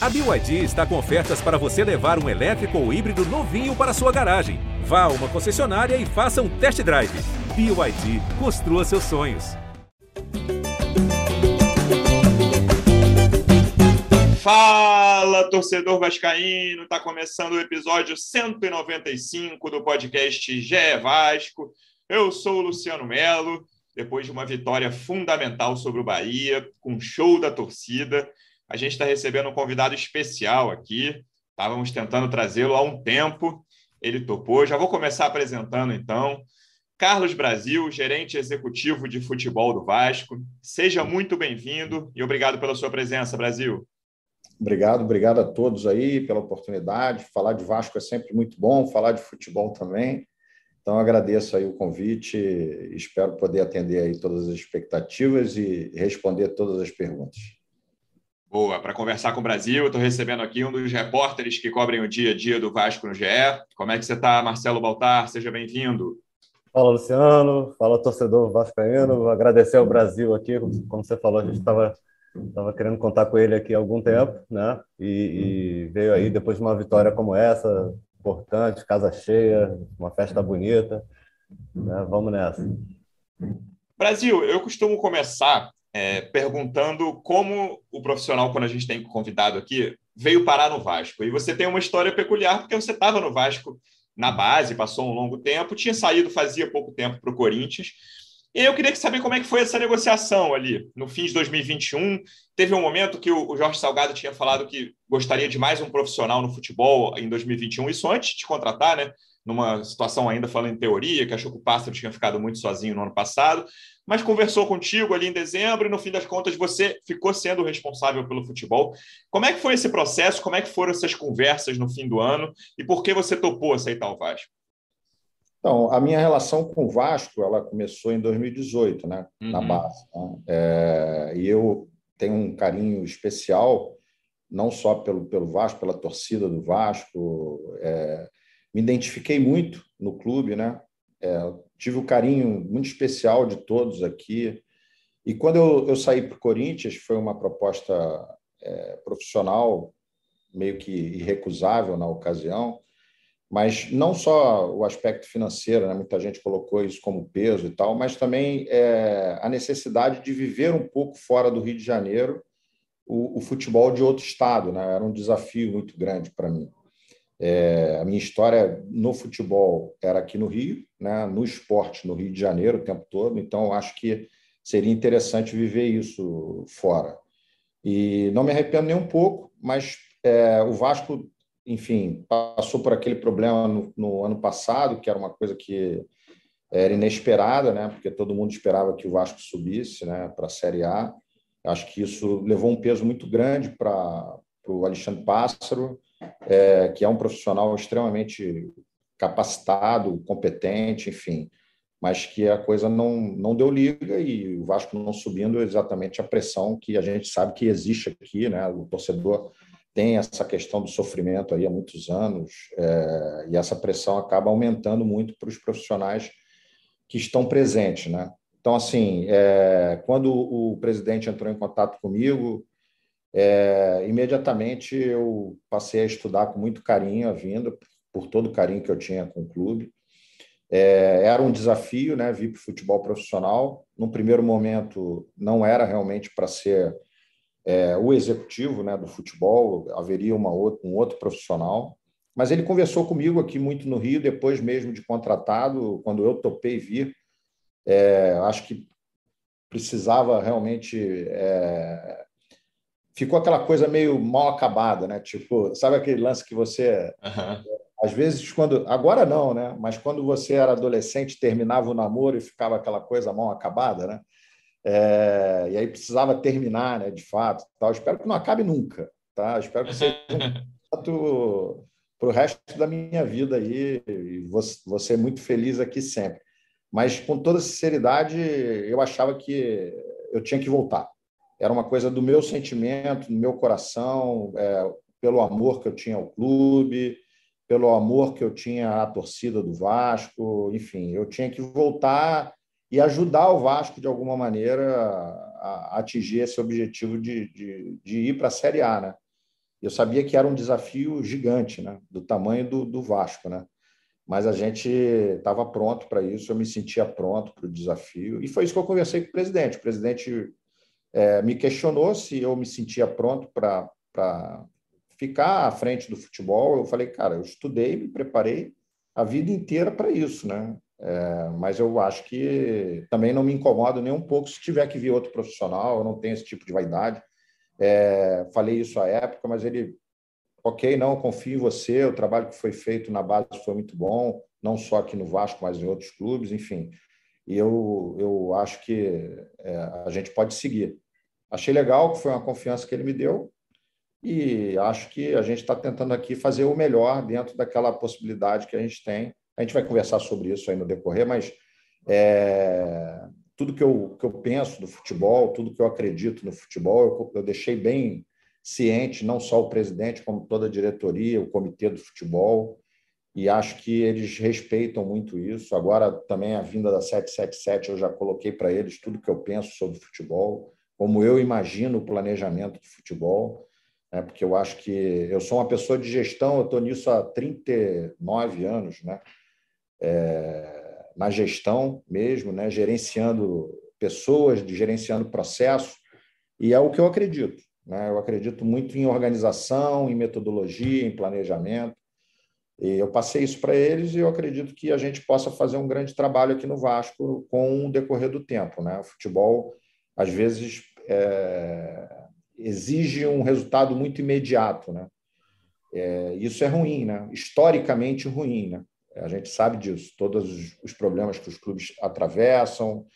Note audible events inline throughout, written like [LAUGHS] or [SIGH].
A BYD está com ofertas para você levar um elétrico ou híbrido novinho para sua garagem. Vá a uma concessionária e faça um test drive. BYD, construa seus sonhos. Fala, torcedor vascaíno! Está começando o episódio 195 do podcast GE Vasco. Eu sou o Luciano Melo. Depois de uma vitória fundamental sobre o Bahia, com show da torcida, a gente está recebendo um convidado especial aqui. Estávamos tentando trazê-lo há um tempo. Ele topou. Já vou começar apresentando então. Carlos Brasil, gerente executivo de futebol do Vasco. Seja muito bem-vindo e obrigado pela sua presença, Brasil. Obrigado, obrigado a todos aí pela oportunidade. Falar de Vasco é sempre muito bom, falar de futebol também. Então agradeço aí o convite, espero poder atender aí todas as expectativas e responder todas as perguntas. Boa, para conversar com o Brasil, estou recebendo aqui um dos repórteres que cobrem o dia a dia do Vasco no GE. Como é que você está, Marcelo Baltar? Seja bem-vindo. Fala, Luciano. Fala, torcedor vascaíno. Agradecer ao Brasil aqui. Como você falou, a gente estava tava querendo contar com ele aqui há algum tempo, né? E, e, veio aí depois de uma vitória como essa, importante, casa cheia, uma festa bonita. Né? Vamos nessa. Brasil, eu costumo começar é, perguntando como o profissional, quando a gente tem convidado aqui, veio parar no Vasco. E você tem uma história peculiar, porque você estava no Vasco na base, passou um longo tempo, tinha saído fazia pouco tempo para o Corinthians. E eu queria saber como é que foi essa negociação ali, no fim de 2021. Teve um momento que o Jorge Salgado tinha falado que gostaria de mais um profissional no futebol em 2021, isso antes de contratar, né? Numa situação ainda falando em teoria, que achou que o Pássaro tinha ficado muito sozinho no ano passado mas conversou contigo ali em dezembro e no fim das contas você ficou sendo responsável pelo futebol. Como é que foi esse processo? Como é que foram essas conversas no fim do ano e por que você topou aceitar o Vasco? Então, a minha relação com o Vasco ela começou em 2018, né, uhum. na base. Né? É, e eu tenho um carinho especial não só pelo, pelo Vasco, pela torcida do Vasco. É, me identifiquei muito no clube, né? É, tive o um carinho muito especial de todos aqui. E quando eu, eu saí para o Corinthians, foi uma proposta é, profissional, meio que irrecusável na ocasião, mas não só o aspecto financeiro, né? muita gente colocou isso como peso e tal, mas também é, a necessidade de viver um pouco fora do Rio de Janeiro o, o futebol de outro estado. Né? Era um desafio muito grande para mim. É, a minha história no futebol era aqui no Rio, né, no esporte no Rio de Janeiro o tempo todo, então acho que seria interessante viver isso fora. E não me arrependo nem um pouco, mas é, o Vasco, enfim, passou por aquele problema no, no, ano passado, que era uma coisa que era inesperada, né, porque todo mundo esperava que o Vasco subisse né, para a Série A. Acho que isso levou um peso muito grande para o Alexandre Pássaro é, que é um profissional extremamente capacitado, competente, enfim, mas que a coisa não, não deu liga e o Vasco não subindo exatamente a pressão que a gente sabe que existe aqui, né? O torcedor tem essa questão do sofrimento aí há muitos anos é, e essa pressão acaba aumentando muito para os profissionais que estão presentes, né? Então, assim, é, quando o presidente entrou em contato comigo, é, imediatamente eu passei a estudar com muito carinho a vinda, por todo o carinho que eu tinha com o clube. É, era um desafio, né, vir para o futebol profissional. No primeiro momento, não era realmente para ser é, o executivo né, do futebol, haveria uma outra, um outro profissional. Mas ele conversou comigo aqui muito no Rio, depois mesmo de contratado, quando eu topei vir. É, acho que precisava realmente é, ficou aquela coisa meio mal acabada, né? Tipo, sabe aquele lance que você uhum. às vezes quando agora não, né? Mas quando você era adolescente terminava o namoro e ficava aquela coisa mal acabada, né? É, e aí precisava terminar, né? De fato, tal. Espero que não acabe nunca, tá? Espero que seja um [LAUGHS] para o resto da minha vida aí e ser muito feliz aqui sempre. Mas com toda sinceridade, eu achava que eu tinha que voltar era uma coisa do meu sentimento, do meu coração, é, pelo amor que eu tinha ao clube, pelo amor que eu tinha à torcida do Vasco, enfim, eu tinha que voltar e ajudar o Vasco de alguma maneira a, atingir esse objetivo de, de, de ir para a Série A, né? Eu sabia que era um desafio gigante, né? do tamanho do, do Vasco. Né? Mas a gente estava pronto para isso, eu me sentia pronto para o desafio. E foi isso que eu conversei com o presidente. O presidente é, me questionou se eu me sentia pronto para ficar à frente do futebol. Eu falei, cara, eu estudei, me preparei a vida inteira para isso, né? É, mas eu acho que também não me incomodo nem um pouco se tiver que vir outro profissional, eu não tenho esse tipo de vaidade. É, falei isso à época, mas ele, ok, não, confio em você, o trabalho que foi feito na base foi muito bom, não só aqui no Vasco, mas em outros clubes, enfim. E eu, eu acho que é, a gente pode seguir. Achei legal, que foi uma confiança que ele me deu, e acho que a gente está tentando aqui fazer o melhor dentro daquela possibilidade que a gente tem. A gente vai conversar sobre isso aí no decorrer, mas é, tudo que eu, que eu penso do futebol, tudo que eu acredito no futebol, eu, eu deixei bem ciente, não só o presidente, como toda a diretoria, o comitê do futebol, e acho que eles respeitam muito isso. Agora, também a vinda da 777, eu já coloquei para eles tudo que eu penso sobre futebol, como eu imagino o planejamento do futebol né? porque eu acho que eu sou uma pessoa de gestão, eu estou nisso há 39 anos, né? É, na gestão mesmo, né? gerenciando pessoas, gerenciando processos, e é o que eu acredito. Né? Eu acredito muito em organização, em metodologia, em planejamento. Eu passei isso para eles e eu acredito que a gente possa fazer um grande trabalho aqui no Vasco com o decorrer do tempo. Né? O futebol, às vezes, é, exige um resultado muito imediato, né? É, isso é ruim, né? Historicamente ruim, né? A gente sabe disso, todos os, problemas que os clubes atravessam,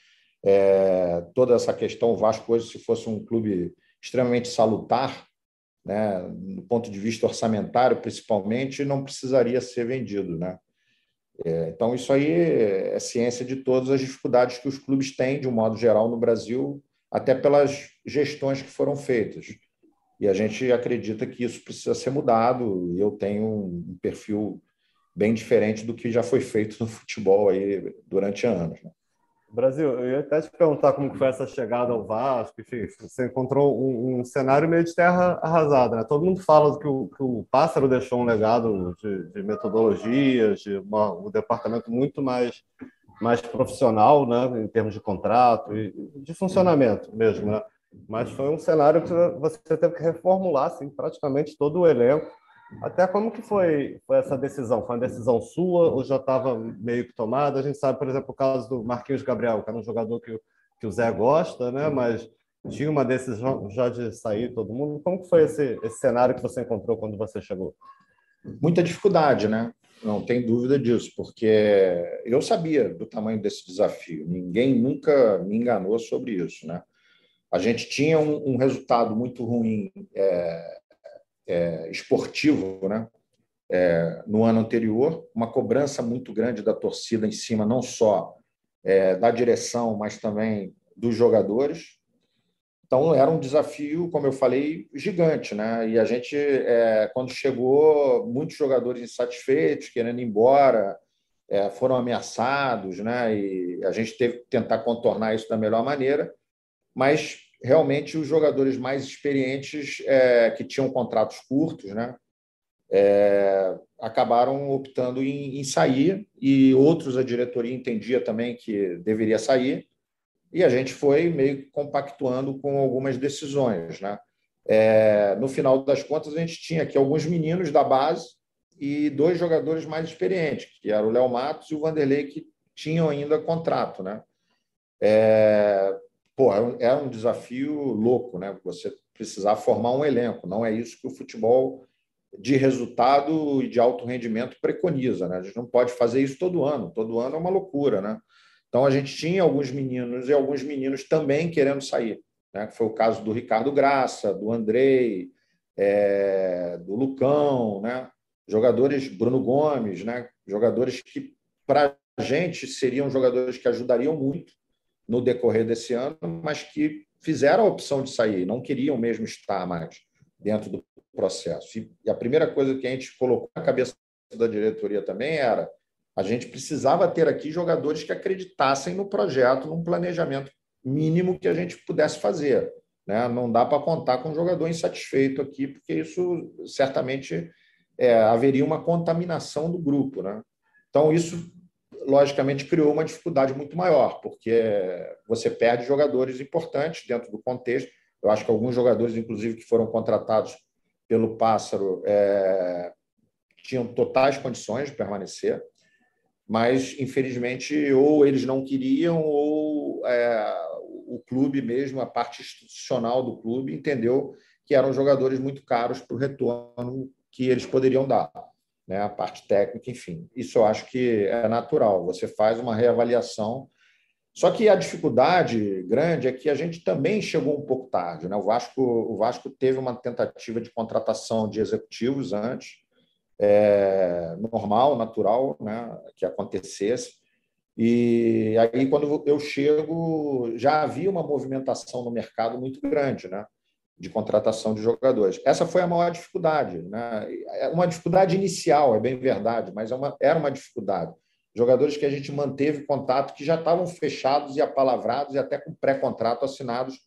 é, toda essa questão. O Vasco hoje, se fosse um clube extremamente salutar, né, do ponto de vista orçamentário, principalmente, não precisaria ser vendido, né? É, então, isso aí é ciência de todas as dificuldades que os clubes têm, de um modo geral, no Brasil, até pelas gestões que foram feitas. E a gente acredita que isso precisa ser mudado, e eu tenho um perfil bem diferente do que já foi feito no futebol aí durante anos. Né? Brasil, eu ia até te perguntar como foi essa chegada ao Vasco, enfim, você encontrou um, um cenário meio de terra arrasada, né? Todo mundo fala que o, que o Pássaro deixou um legado de, de metodologias, de uma, um departamento muito mais mais profissional, né, em termos de contrato e de funcionamento mesmo, né? Mas foi um cenário que você teve que reformular, assim, praticamente todo o elenco. Até como que foi, foi essa decisão? Foi uma decisão sua ou já estava meio que tomada? A gente sabe, por exemplo, o caso do Marquinhos Gabriel, que era um jogador que, que o Zé gosta, né? Mas tinha uma decisão já de sair todo mundo. Como que foi esse, esse cenário que você encontrou quando você chegou? Muita dificuldade, né? Não tem dúvida disso, porque eu sabia do tamanho desse desafio. Ninguém nunca me enganou sobre isso, né? A gente tinha um, um resultado muito ruim é, é, esportivo, né? É, no ano anterior, uma cobrança muito grande da torcida em cima, não só é, da direção, mas também dos jogadores. Então, era um desafio, como eu falei, gigante. Né? E a gente, é, quando chegou, muitos jogadores insatisfeitos, querendo ir embora, é, foram ameaçados, né? e a gente teve que tentar contornar isso da melhor maneira. Mas, realmente, os jogadores mais experientes, é, que tinham contratos curtos, né? É, acabaram optando em, em sair, e outros a diretoria entendia também que deveria sair e a gente foi meio compactuando com algumas decisões. Né? É, no final das contas, a gente tinha aqui alguns meninos da base e dois jogadores mais experientes, que eram o Léo Matos e o Vanderlei, que tinham ainda contrato. Né? É, pô, era um desafio louco, né? Você precisar formar um elenco. Não é isso que o futebol de resultado e de alto rendimento preconiza. Né? A gente não pode fazer isso todo ano. Todo ano é uma loucura, né? Então, a gente tinha alguns meninos e alguns meninos também querendo sair. Né? Foi o caso do Ricardo Graça, do Andrei, é, do Lucão, né? jogadores, Bruno Gomes, né? jogadores que, para a gente, seriam jogadores que ajudariam muito no decorrer desse ano, mas que fizeram a opção de sair, não queriam mesmo estar mais dentro do processo. E a primeira coisa que a gente colocou na cabeça da diretoria também era a gente precisava ter aqui jogadores que acreditassem no projeto, num planejamento mínimo que a gente pudesse fazer. Né? Não dá para contar com um jogador insatisfeito aqui, porque isso certamente é, haveria uma contaminação do grupo. Né? Então, isso, logicamente, criou uma dificuldade muito maior, porque você perde jogadores importantes dentro do contexto. Eu acho que alguns jogadores, inclusive, que foram contratados pelo Pássaro, é, tinham totais condições de permanecer, mas, infelizmente, ou eles não queriam, ou é, o clube mesmo, a parte institucional do clube, entendeu que eram jogadores muito caros para o retorno que eles poderiam dar, né? a parte técnica, enfim. Isso eu acho que é natural. Você faz uma reavaliação. Só que a dificuldade grande é que a gente também chegou um pouco tarde. Né? O, Vasco, o Vasco teve uma tentativa de contratação de executivos antes, é, normal, natural, né? que acontecesse. E aí, quando eu chego, já havia uma movimentação no mercado muito grande. Né? De contratação de jogadores. Essa foi a maior dificuldade. Né? É uma dificuldade inicial, é bem verdade, mas é uma, era uma dificuldade. Jogadores que a gente manteve contato, que já estavam fechados e apalavrados e até com pré-contrato assinados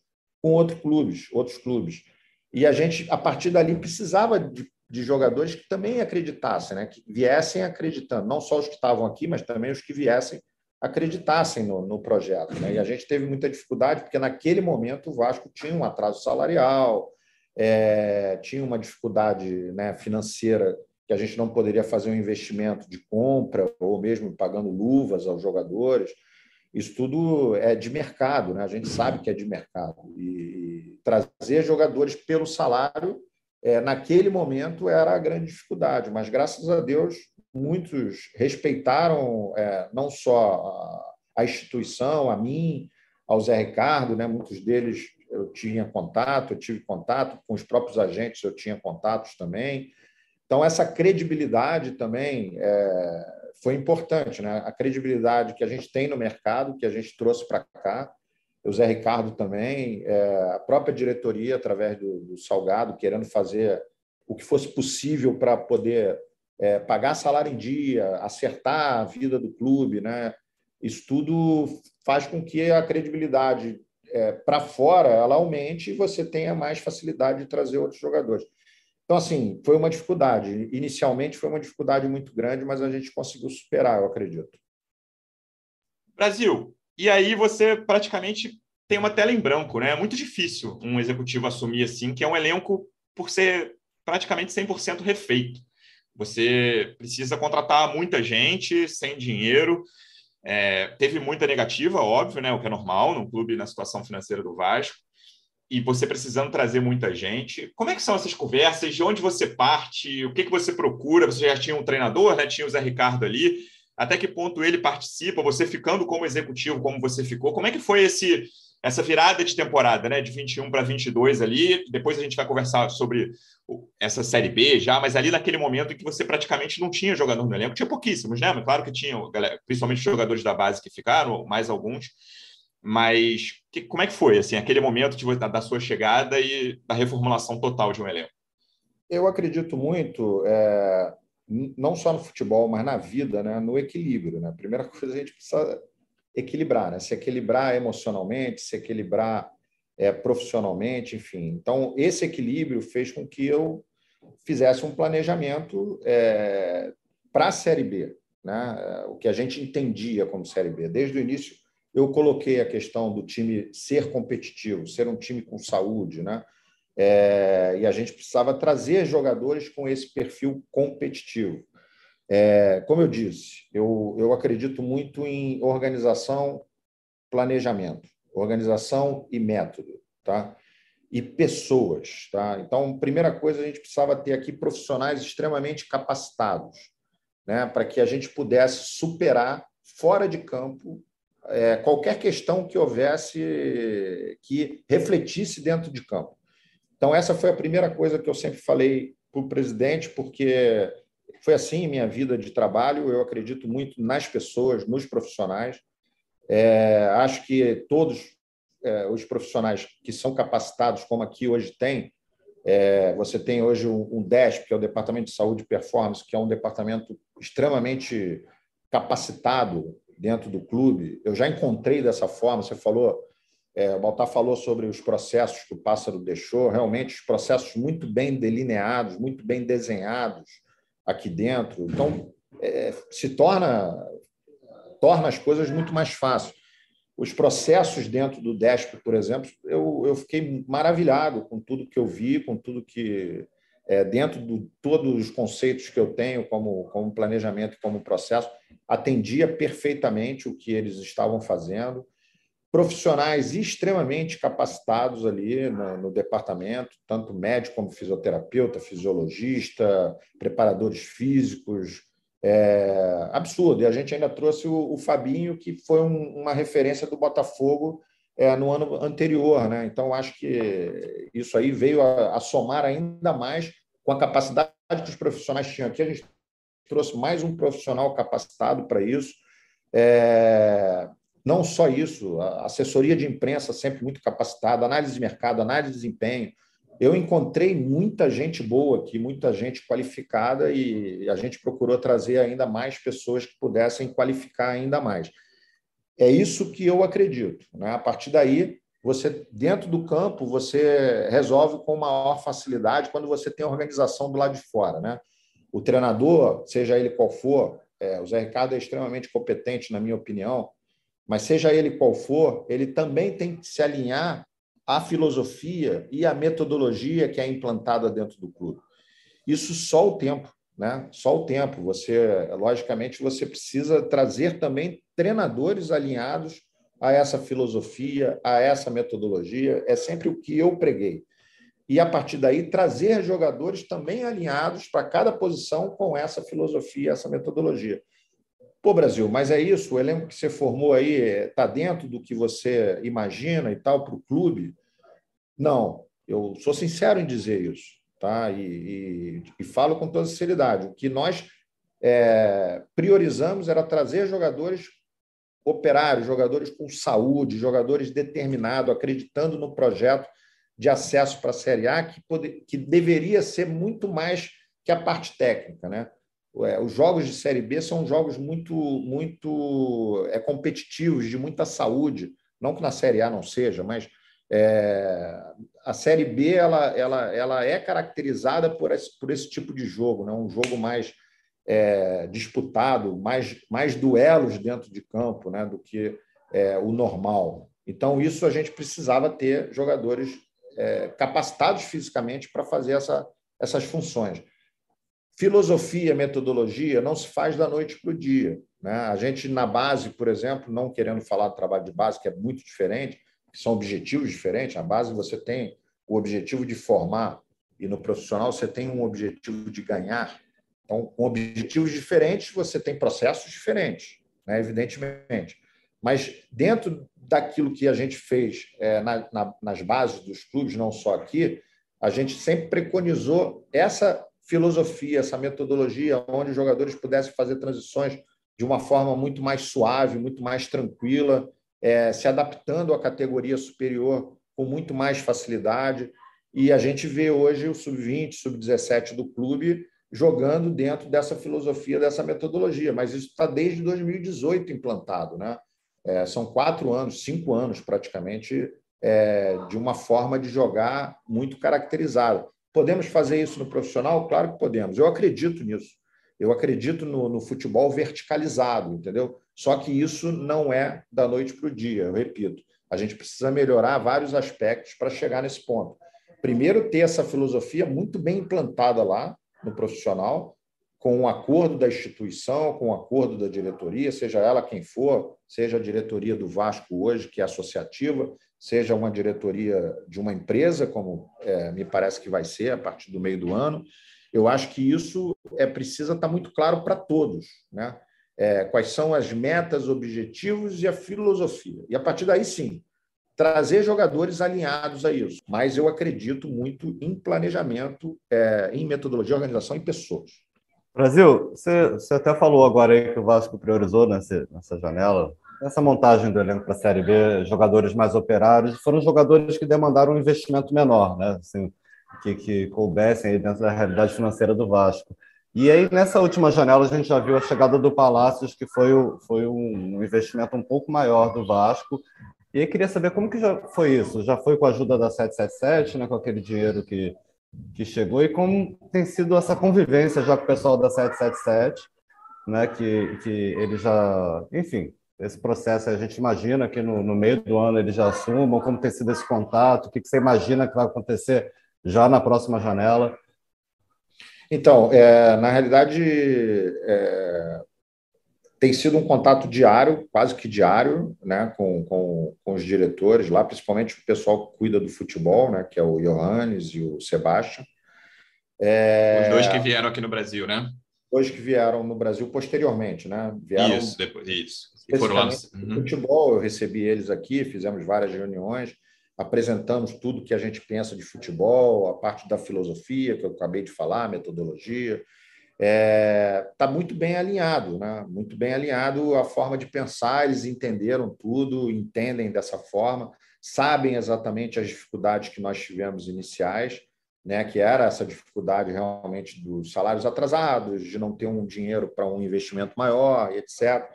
com outros clubes, outros clubes. E a gente, a partir dali, precisava de, de jogadores que também acreditassem, né? que viessem acreditando, não só os que estavam aqui, mas também os que viessem acreditassem no, no projeto. Né? E a gente teve muita dificuldade, porque naquele momento o Vasco tinha um atraso salarial, é, tinha uma dificuldade né, financeira que a gente não poderia fazer um investimento de compra ou mesmo pagando luvas aos jogadores. Isso tudo é de mercado, né? a gente sabe que é de mercado. E trazer jogadores pelo salário, é, naquele momento, era a grande dificuldade. Mas, graças a Deus, muitos respeitaram é, não só a, a, instituição, a mim, ao Zé Ricardo, né? muitos deles eu tinha contato, eu tive contato, com os próprios agentes eu tinha contatos também. Então, essa credibilidade também é, foi importante, né? a credibilidade que a gente tem no mercado, que a gente trouxe para cá, o Zé Ricardo também, é, a própria diretoria, através do, do Salgado, querendo fazer o que fosse possível para poder é, pagar salário em dia, acertar a vida do clube, né? Isso tudo faz com que a credibilidade é, para fora ela aumente e você tenha mais facilidade de trazer outros jogadores. Então, assim, foi uma dificuldade. Inicialmente foi uma dificuldade muito grande, mas a gente conseguiu superar, eu acredito. Brasil, e aí você praticamente tem uma tela em branco, né? É muito difícil um executivo assumir assim, que é um elenco por ser praticamente 100% refeito. Você precisa contratar muita gente sem dinheiro. É, teve muita negativa, óbvio, né? O que é normal num clube na situação financeira do Vasco. E você precisando trazer muita gente. Como é que são essas conversas? De onde você parte? O que, que você procura? Você já tinha um treinador, né? Tinha o Zé Ricardo ali. Até que ponto ele participa? Você ficando como executivo, como você ficou? Como é que foi esse essa virada de temporada, né, de 21 para 22 ali. Depois a gente vai conversar sobre essa série B já, mas ali naquele momento em que você praticamente não tinha jogador no elenco, tinha pouquíssimos, né? Claro que tinha, principalmente jogadores da base que ficaram, mais alguns. Mas que, como é que foi assim aquele momento de, da, da sua chegada e da reformulação total de um elenco? Eu acredito muito, é, não só no futebol, mas na vida, né, no equilíbrio. Né? A primeira [LAUGHS] coisa a gente precisa equilibrar, né? se equilibrar emocionalmente, se equilibrar é, profissionalmente, enfim. Então, esse equilíbrio fez com que eu fizesse um planejamento é, para a Série B, né? o que a gente entendia como Série B. Desde o início, eu coloquei a questão do time ser competitivo, ser um time com saúde, né? É, e a gente precisava trazer jogadores com esse perfil competitivo. É, como eu disse, eu, eu acredito muito em organização, planejamento, organização e método, tá? E pessoas, tá? Então, primeira coisa, a gente precisava ter aqui profissionais extremamente capacitados, né? Para que a gente pudesse superar fora de campo é, qualquer questão que houvesse que refletisse dentro de campo. Então, essa foi a primeira coisa que eu sempre falei para o presidente, porque foi assim minha vida de trabalho. Eu acredito muito nas pessoas, nos profissionais. É, acho que todos é, os profissionais que são capacitados, como aqui hoje tem, é, você tem hoje um, um DESP, que é o Departamento de Saúde e Performance, que é um departamento extremamente capacitado dentro do clube. Eu já encontrei dessa forma. Você falou É, o Baltar falou sobre os processos que o Pássaro deixou, realmente os processos muito bem delineados, muito bem desenhados aqui dentro. Então, é, se torna, torna as coisas muito mais fáceis. Os processos dentro do DESP, por exemplo, eu, eu fiquei maravilhado com tudo que eu vi, com tudo que. É, dentro de todos os conceitos que eu tenho como, como planejamento, como processo, atendia perfeitamente o que eles estavam fazendo profissionais extremamente capacitados ali no, no, departamento, tanto médico como fisioterapeuta, fisiologista, preparadores físicos. É, absurdo. E a gente ainda trouxe o, o Fabinho, que foi um, uma referência do Botafogo é, no ano anterior. Né? Então, acho que isso aí veio a, a somar ainda mais com a capacidade que os profissionais tinham aqui. A gente trouxe mais um profissional capacitado para isso. É, não só isso, a assessoria de imprensa sempre muito capacitada, análise de mercado, análise de desempenho. Eu encontrei muita gente boa aqui, muita gente qualificada e a gente procurou trazer ainda mais pessoas que pudessem qualificar ainda mais. É isso que eu acredito. Né? A partir daí, você dentro do campo você resolve com maior facilidade quando você tem a organização do lado de fora, né? O treinador, seja ele qual for, é, o Zé Ricardo é extremamente competente, na minha opinião mas seja ele qual for, ele também tem que se alinhar à filosofia e à metodologia que é implantada dentro do clube. Isso só o tempo, né? Só o tempo. Você, logicamente, você precisa trazer também treinadores alinhados a essa filosofia, a essa metodologia. É sempre o que eu preguei. E a partir daí trazer jogadores também alinhados para cada posição com essa filosofia, essa metodologia. Pô, Brasil, mas é isso? O elenco que você formou aí está dentro do que você imagina e tal para o clube? Não, eu sou sincero em dizer isso, tá? E, e, e falo com toda sinceridade. O que nós é, priorizamos era trazer jogadores operários, jogadores com saúde, jogadores determinados, acreditando no projeto de acesso para a Série A, que, poder, que deveria ser muito mais que a parte técnica, né? É, os jogos de Série B são jogos muito, muito é, competitivos, de muita saúde. Não que na Série A não seja, mas é, a Série B ela, ela, ela é caracterizada por esse, por esse tipo de jogo, né? um jogo mais é, disputado, mais, mais duelos dentro de campo né? do que é, o normal. Então, isso a gente precisava ter jogadores é, capacitados fisicamente para fazer essa, essas funções. Filosofia, metodologia não se faz da noite para o dia. Né? A gente, na base, por exemplo, não querendo falar do trabalho de base, que é muito diferente, são objetivos diferentes. Na base, você tem o objetivo de formar, e no profissional, você tem um objetivo de ganhar. Então, com objetivos diferentes, você tem processos diferentes, né? evidentemente. Mas dentro daquilo que a gente fez é, na, na, nas bases dos clubes, não só aqui, a gente sempre preconizou essa filosofia, essa metodologia, onde os jogadores pudessem fazer transições de uma forma muito mais suave, muito mais tranquila, é, se adaptando à categoria superior com muito mais facilidade. E a gente vê hoje o sub-20, sub-17 do clube jogando dentro dessa filosofia, dessa metodologia. Mas isso está desde 2018 implantado, né? É, são quatro anos, cinco anos praticamente, é, de uma forma de jogar muito caracterizada. Podemos fazer isso no profissional? Claro que podemos. Eu acredito nisso. Eu acredito no, no futebol verticalizado, entendeu? Só que isso não é da noite para o dia, eu repito. A gente precisa melhorar vários aspectos para chegar nesse ponto. Primeiro, ter essa filosofia muito bem implantada lá no profissional, com o um acordo da instituição, com o um acordo da diretoria, seja ela quem for, seja a diretoria do Vasco hoje, que é associativa, seja uma diretoria de uma empresa, como é, me parece que vai ser a partir do meio do ano. Eu acho que isso é precisa estar muito claro para todos, né? É, quais são as metas, objetivos e a filosofia. E a partir daí, sim, trazer jogadores alinhados a isso. Mas eu acredito muito em planejamento, é, em metodologia, organização e pessoas. Brasil, você, você até falou agora aí que o Vasco priorizou nessa, nessa janela essa montagem do elenco para a Série B, jogadores mais operários, foram jogadores que demandaram um investimento menor, né? Assim, que, que coubessem aí dentro da realidade financeira do Vasco. E aí, nessa última janela, a gente já viu a chegada do Palácios, que foi, o, foi um investimento um pouco maior do Vasco, E aí queria saber como que já foi isso? Já foi com a ajuda da 777, né, com aquele dinheiro que, que chegou, e como tem sido essa convivência já com o pessoal da 777, né, que, que ele já, enfim, esse processo, a gente imagina que no, no meio do ano eles já assumam, como tem sido esse contato, o que, que você imagina que vai acontecer já na próxima janela? Então, é, na realidade, é, tem sido um contato diário, quase que diário, né, com, com, com, os diretores lá, principalmente o pessoal que cuida do futebol, né, que é o Johannes e o Sebastião. É, os dois que vieram aqui no Brasil, né? Dois que vieram no Brasil posteriormente, né? Vieram isso, depois, isso. E no... uhum. futebol, eu recebi eles aqui, fizemos várias reuniões, apresentamos tudo que a gente pensa de futebol, a parte da filosofia que eu acabei de falar, metodologia, está é, tá muito bem alinhado, né? muito bem alinhado a forma de pensar, eles entenderam tudo, entendem dessa forma, sabem exatamente as dificuldades que nós tivemos iniciais, né? que era essa dificuldade realmente dos salários atrasados, de não ter um dinheiro para um investimento maior, etc.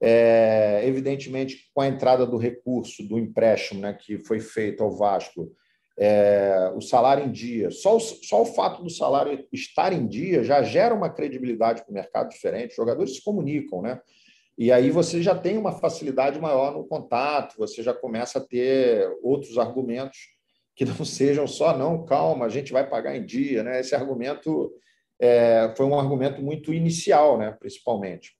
É, evidentemente, com a entrada do recurso do empréstimo né, que foi feito ao Vasco, é, o salário em dia, só o, só o fato do salário estar em dia já gera uma credibilidade para o mercado diferente. Os jogadores se comunicam, né? E aí você já tem uma facilidade maior no contato, você já começa a ter outros argumentos que não [LAUGHS] sejam só, não, calma, a gente vai pagar em dia, né? Esse argumento é, foi um argumento muito inicial, né? Principalmente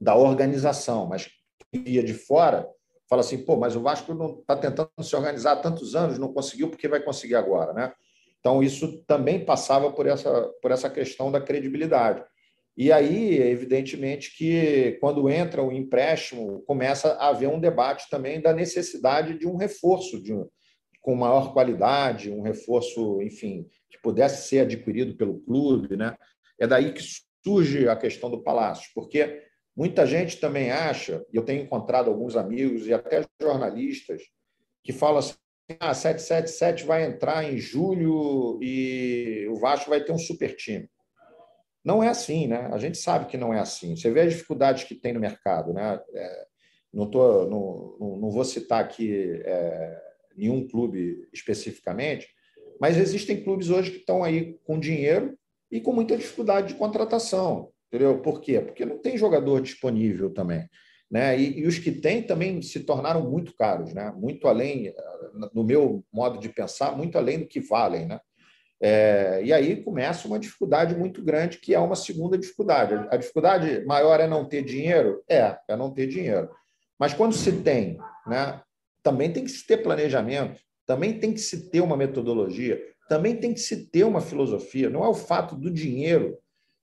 da organização, mas via de fora fala assim, pô, mas o Vasco não está tentando se organizar há tantos anos, não conseguiu, porque vai conseguir agora, né? Então, isso também passava por essa, por essa questão da credibilidade. E aí, evidentemente, que quando entra o empréstimo, começa a haver um debate também da necessidade de um reforço de um, com maior qualidade, um reforço, enfim, que pudesse ser adquirido pelo clube. Né? É daí que surge a questão do Palácio, porque Muita gente também acha, e eu tenho encontrado alguns amigos e até jornalistas, que falam assim: ah, 777 vai entrar em julho e o Vasco vai ter um super time. Não é assim, né? A gente sabe que não é assim. Você vê as dificuldades que tem no mercado, né? É, não, tô, não, não, vou citar aqui é, nenhum clube especificamente, mas existem clubes hoje que estão aí com dinheiro e com muita dificuldade de contratação. Entendeu? Por quê? Porque não tem jogador disponível também. Né? E, e, os que têm também se tornaram muito caros, né? muito além, no meu modo de pensar, muito além do que valem. Né? É, e aí começa uma dificuldade muito grande, que é uma segunda dificuldade. A dificuldade maior é não ter dinheiro? É, é não ter dinheiro. Mas quando se tem, né, também tem que se ter planejamento, também tem que se ter uma metodologia, também tem que se ter uma filosofia. Não é o fato do dinheiro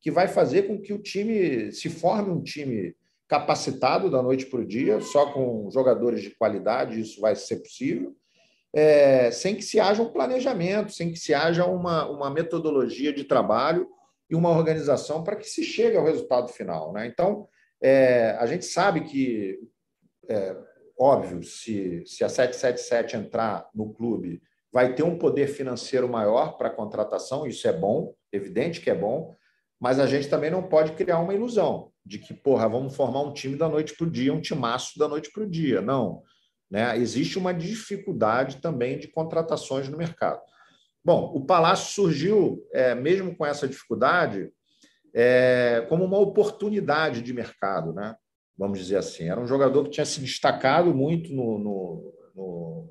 que vai fazer com que o time se forme um time capacitado da noite para o dia, só com jogadores de qualidade, isso vai ser possível, é, sem que se haja um planejamento, sem que se haja uma, uma metodologia de trabalho e uma organização para que se chegue ao resultado final. Né? Então, é, a gente sabe que, é, óbvio, se, se a 777 entrar no clube, vai ter um poder financeiro maior para a contratação, isso é bom, evidente que é bom, mas a gente também não pode criar uma ilusão de que, porra, vamos formar um time da noite para o dia, um timaço da noite para o dia. Não. Né? Existe uma dificuldade também de contratações no mercado. Bom, o Palácio surgiu, é, mesmo com essa dificuldade, é, como uma oportunidade de mercado, né? vamos dizer assim. Era um jogador que tinha se destacado muito no, no, no,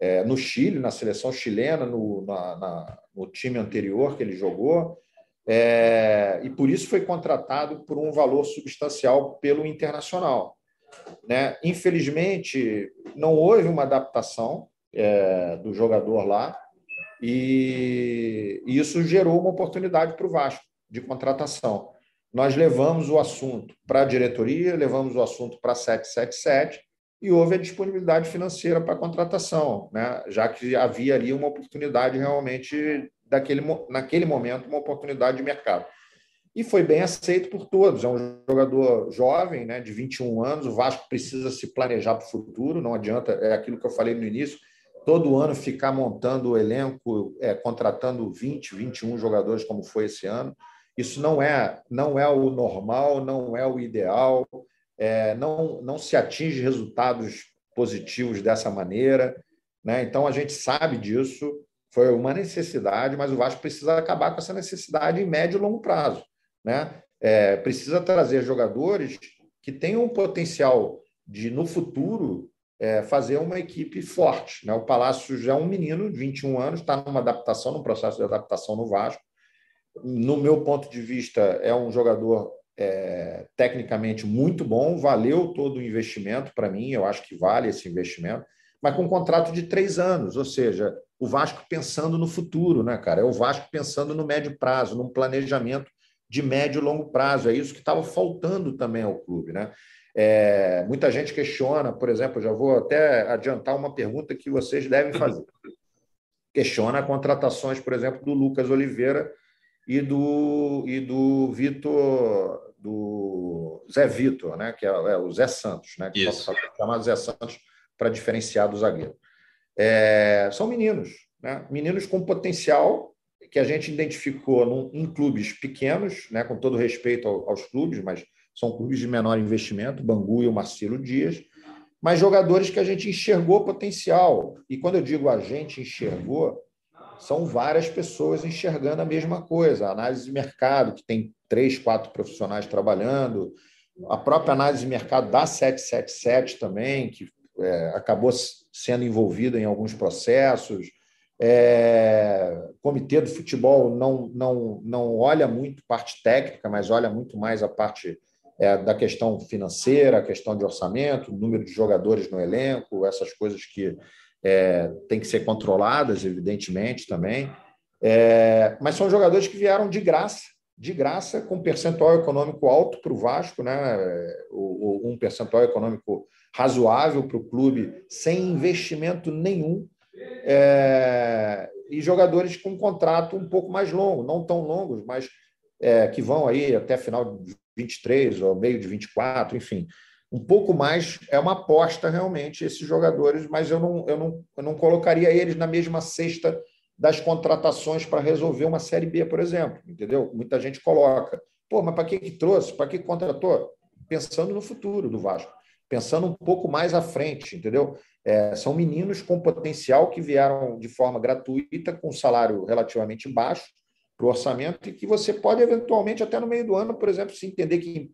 é, no Chile, na seleção chilena, no, na, na, no time anterior que ele jogou, é, e por isso foi contratado por um valor substancial pelo Internacional. Né? Infelizmente, não houve uma adaptação é, do jogador lá, e isso gerou uma oportunidade para o Vasco de contratação. Nós levamos o assunto para a diretoria, levamos o assunto para a 777 e houve a disponibilidade financeira para a contratação, né? já que havia ali uma oportunidade realmente daquele, naquele momento, uma oportunidade de mercado. E foi bem aceito por todos. É um jogador jovem, né, de 21 anos. O Vasco precisa se planejar para o futuro, não adianta, é aquilo que eu falei no início, todo ano ficar montando o elenco, é, contratando 20, 21 jogadores, como foi esse ano. Isso não é, não é o normal, não é o ideal, é, não, não se atinge resultados positivos dessa maneira. Né? Então, a gente sabe disso, foi uma necessidade, mas o Vasco precisa acabar com essa necessidade em médio e longo prazo. Né? É, precisa trazer jogadores que tenham um potencial de, no futuro, é, fazer uma equipe forte. Né? O Palácio já é um menino de 21 anos, está numa adaptação, num processo de adaptação no Vasco. No meu ponto de vista, é um jogador é, tecnicamente muito bom, valeu todo o investimento para mim, eu acho que vale esse investimento, mas com um contrato de três anos, ou seja, o Vasco pensando no futuro, né, cara? É o Vasco pensando no médio prazo, num planejamento de médio e longo prazo. É isso que estava faltando também ao clube, né? É, muita gente questiona, por exemplo, já vou até adiantar uma pergunta que vocês devem fazer. [LAUGHS] Questiona contratações, por exemplo, do Lucas Oliveira e do, e do Vitor, do Zé Vitor, né? que é, é o Zé Santos, né? que Isso. chamado Zé Santos para diferenciar do zagueiro. É, são meninos, né? meninos com potencial que a gente identificou num, em clubes pequenos, né? com todo respeito aos clubes, mas são clubes de menor investimento, Bangu e o Marcelo Dias, mas jogadores que a gente enxergou potencial. E quando eu digo a gente enxergou, são várias pessoas enxergando a mesma coisa. A análise de mercado, que tem três, quatro profissionais trabalhando, a própria análise de mercado da 777 também, que é, acabou sendo envolvida em alguns processos. É, comitê do futebol não, não, não olha muito parte técnica, mas olha muito mais a parte é, da questão financeira, a questão de orçamento, número de jogadores no elenco, essas coisas que é, têm que ser controladas, evidentemente, também. É, mas são jogadores que vieram de graça, de graça, com percentual econômico alto para o Vasco, né? O, o, um percentual econômico razoável para o clube, sem investimento nenhum. É, e jogadores com contrato um pouco mais longo, não tão longos, mas é, que vão aí até final de 23 ou meio de 24, enfim. Um pouco mais é uma aposta realmente esses jogadores, mas eu não, eu não, eu não colocaria eles na mesma cesta das contratações para resolver uma Série B, por exemplo, entendeu? Muita gente coloca. Pô, mas para que, que trouxe? Para que contratou? Pensando no futuro do Vasco, pensando um pouco mais à frente, entendeu? É, são meninos com potencial que vieram de forma gratuita, com salário relativamente baixo, para o orçamento e que você pode, eventualmente, até no meio do ano, por exemplo, se entender que